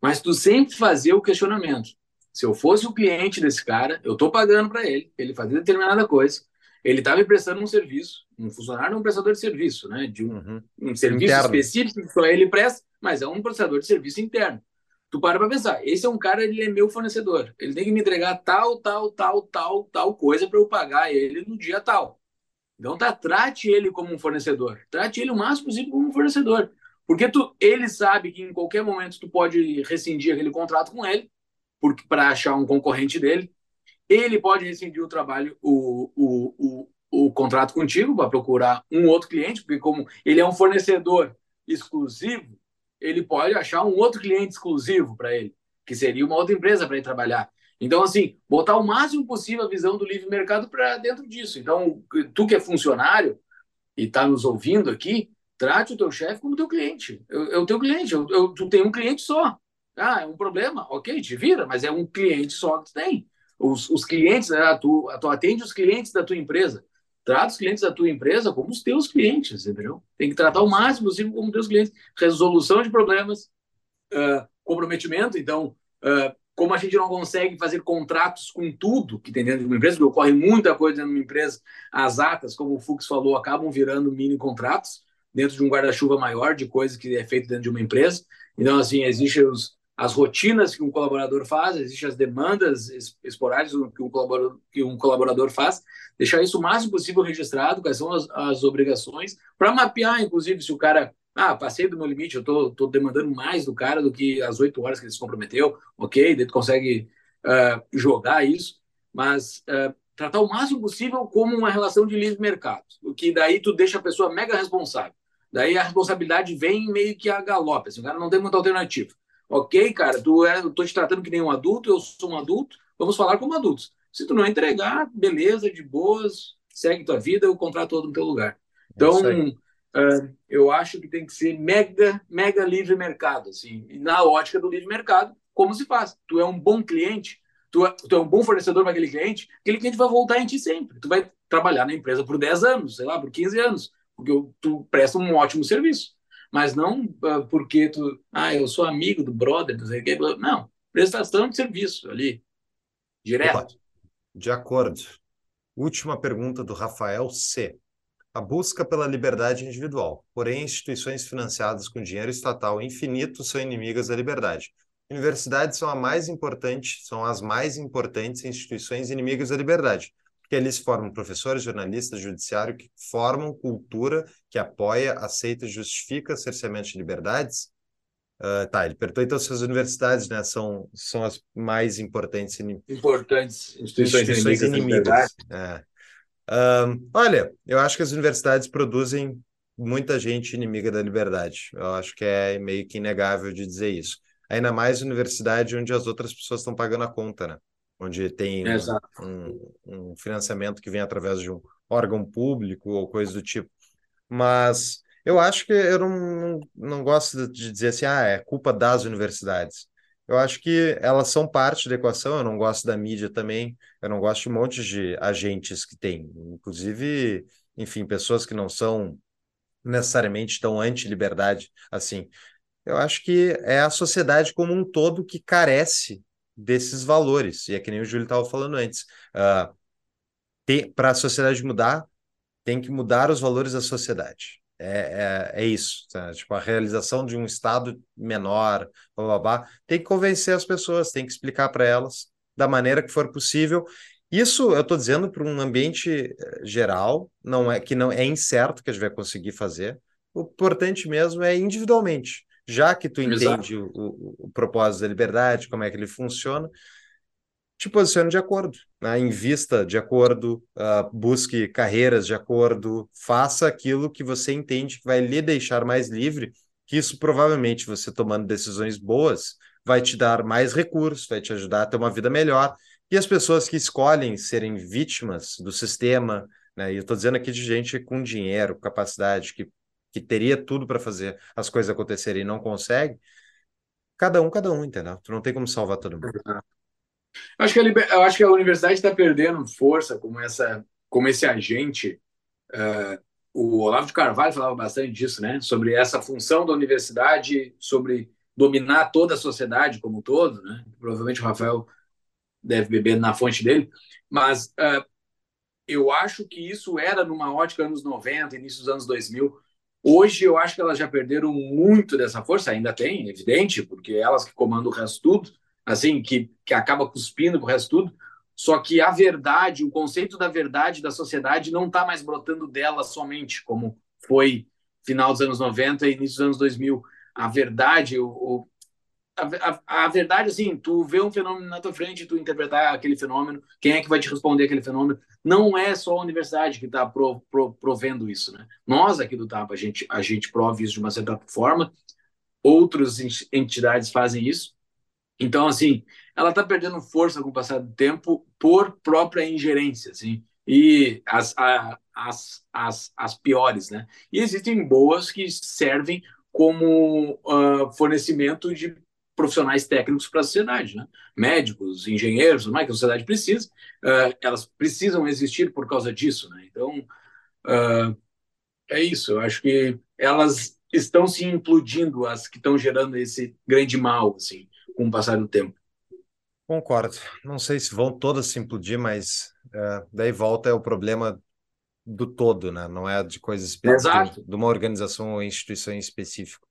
mas tu sempre fazer o questionamento. Se eu fosse o cliente desse cara, eu estou pagando para ele, ele fazer determinada coisa, ele está me prestando um serviço, um funcionário é um prestador de serviço, né? De um, uhum. um serviço interno. específico que só ele presta, mas é um prestador de serviço interno. Tu para para pensar, esse é um cara, ele é meu fornecedor, ele tem que me entregar tal, tal, tal, tal, tal coisa para eu pagar ele no dia tal. Então, tá, trate ele como um fornecedor. Trate ele o máximo possível como um fornecedor. Porque tu, ele sabe que em qualquer momento tu pode rescindir aquele contrato com ele, para achar um concorrente dele. Ele pode rescindir o trabalho, o, o, o, o contrato contigo para procurar um outro cliente, porque como ele é um fornecedor exclusivo, ele pode achar um outro cliente exclusivo para ele, que seria uma outra empresa para ele trabalhar. Então, assim, botar o máximo possível a visão do livre mercado para dentro disso. Então, tu que é funcionário e está nos ouvindo aqui, trate o teu chefe como teu cliente. É o teu cliente. Eu, eu, tu tem um cliente só. Ah, é um problema. Ok, te vira, mas é um cliente só que tu tem. Os, os clientes, né, tu, tu atende os clientes da tua empresa. Trata os clientes da tua empresa como os teus clientes, entendeu? Tem que tratar o máximo possível como teus clientes. Resolução de problemas, uh, comprometimento. Então, uh, como a gente não consegue fazer contratos com tudo que tem dentro de uma empresa, porque ocorre muita coisa dentro de uma empresa, as atas, como o Fux falou, acabam virando mini contratos dentro de um guarda-chuva maior de coisa que é feito dentro de uma empresa. Então, assim, existem os, as rotinas que um colaborador faz, existem as demandas esporádicas que um colaborador, que um colaborador faz, deixar isso o máximo possível registrado, quais são as, as obrigações, para mapear, inclusive, se o cara, ah, passei do meu limite, eu tô, tô demandando mais do cara do que as oito horas que ele se comprometeu, ok, daí tu consegue uh, jogar isso, mas uh, tratar o máximo possível como uma relação de livre mercado, o que daí tu deixa a pessoa mega responsável. Daí a responsabilidade vem meio que a galope, assim, o cara não tem muita alternativa. Ok, cara, tu é, eu tô te tratando que nem um adulto, eu sou um adulto, vamos falar como adultos. Se tu não entregar, beleza, de boas, segue tua vida, o contrato todo no teu lugar. Então, eu acho que tem que ser mega, mega livre mercado, assim, na ótica do livre mercado, como se faz? Tu é um bom cliente, tu é, tu é um bom fornecedor para aquele cliente, aquele cliente vai voltar em ti sempre. Tu vai trabalhar na empresa por 10 anos, sei lá, por 15 anos, porque tu presta um ótimo serviço mas não uh, porque tu, ah, eu sou amigo do brother, não sei o quê. Não, prestação de serviço ali, direto. De acordo. Última pergunta do Rafael C. A busca pela liberdade individual. Porém, instituições financiadas com dinheiro estatal infinito são inimigas da liberdade. Universidades são a mais importante, são as mais importantes instituições inimigas da liberdade porque eles formam professores, jornalistas, judiciário, que formam cultura que apoia, aceita e justifica cerceamento de liberdades. Uh, tá, ele perguntou então se as universidades né, são, são as mais importantes. Importantes instituições, instituições inimigas. É. Olha, eu acho que as universidades produzem muita gente inimiga da liberdade. Eu acho que é meio que inegável de dizer isso. Ainda mais universidade onde as outras pessoas estão pagando a conta, né? onde tem um, um, financiamento que vem através de um órgão público ou coisa do tipo. Mas eu acho que eu não, não gosto de dizer assim, ah, é culpa das universidades. Eu acho que elas são parte da equação, eu não gosto da mídia também, eu não gosto de um monte de agentes que tem, inclusive, enfim, pessoas que não são necessariamente tão anti-liberdade assim. Eu acho que é a sociedade como um todo que carece desses valores. E é que nem o Júlio estava falando antes. Uh, Para a sociedade mudar, tem que mudar os valores da sociedade. É, é, é isso. Tá? Tipo, a realização de um Estado menor, blá, blá, blá, tem que convencer as pessoas, tem que explicar para elas da maneira que for possível. Isso eu estou dizendo para um ambiente eh, geral, não é que não é incerto que a gente vai conseguir fazer. O importante mesmo é individualmente já que tu entende o, o, o, propósito da liberdade, como é que ele funciona, te posicione de acordo, né? invista de acordo, uh, busque carreiras de acordo, faça aquilo que você entende que vai lhe deixar mais livre, que isso provavelmente você tomando decisões boas vai te dar mais recursos, vai te ajudar a ter uma vida melhor. E as pessoas que escolhem serem vítimas do sistema, né? E eu estou dizendo aqui de gente com dinheiro, capacidade, que que teria tudo para fazer as coisas acontecerem e não consegue, cada um, cada um, entendeu? Tu não tem como salvar todo mundo. Acho que a, acho que a universidade está perdendo força como, essa, como esse agente. Uh, o Olavo de Carvalho falava bastante disso, né? Sobre essa função da universidade, sobre dominar toda a sociedade como um todo, né? Provavelmente o Rafael deve beber na fonte dele, mas uh, eu acho que isso era numa ótica anos 90, início dos anos 2000, Hoje eu acho que elas já perderam muito dessa força, ainda tem, evidente, porque elas que comandam o resto tudo, assim, que, que acaba cuspindo o resto tudo. Só que a verdade, o conceito da verdade da sociedade não está mais brotando dela somente, como foi final dos anos 90 e início dos anos 2000. A verdade, o, o a, a, a, verdade, assim, tu vê um fenômeno na tua frente, tu interpretar aquele fenômeno, quem é que vai te responder aquele fenômeno? Não é só a universidade que está pro, pro, provendo isso, né? Nós aqui do TAPA, a gente, a gente prove isso de uma certa forma, outras entidades fazem isso. Então, assim, ela está perdendo força com o passar do tempo por própria ingerência, assim, e as, a, as, as, as piores, né? E existem boas que servem como uh, fornecimento de profissionais técnicos para a sociedade, né? médicos, engenheiros, mais que a sociedade precisa, uh, elas precisam existir por causa disso. Né? Então, uh, é isso, eu acho que elas estão se implodindo, as que estão gerando esse grande mal, assim, com o passar do tempo. Concordo. Não sei se vão todas se implodir, mas uh, daí volta é o problema do todo, né? Não é de coisas específicas, de uma organização ou instituição em específico.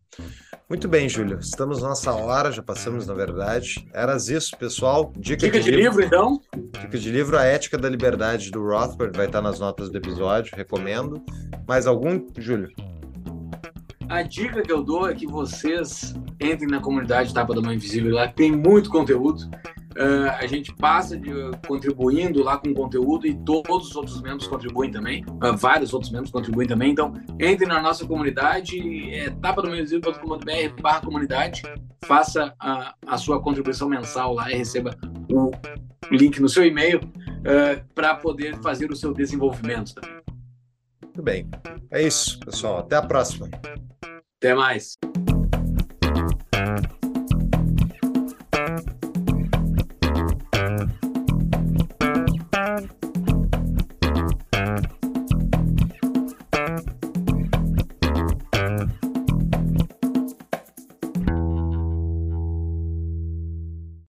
Muito bem, Júlio. Estamos nossa hora, já passamos, na verdade. Eras isso, pessoal. Dica, Dica de, de livro, livro, então? Dica de livro, A Ética da Liberdade, do Rothbard, vai estar nas notas do episódio, recomendo. Mais algum, Júlio? A dica que eu dou é que vocês entrem na comunidade Tapa da Mãe Invisível, lá tem muito conteúdo. Uh, a gente passa de, contribuindo lá com conteúdo e todos os outros membros contribuem também, uh, vários outros membros contribuem também. Então, entre na nossa comunidade, é tapadomainvisível.com.br barra comunidade, faça a, a, sua contribuição mensal lá e receba o link no seu e-mail uh, para poder fazer o seu desenvolvimento também. Muito bem. É isso, pessoal. Até a próxima. Até mais.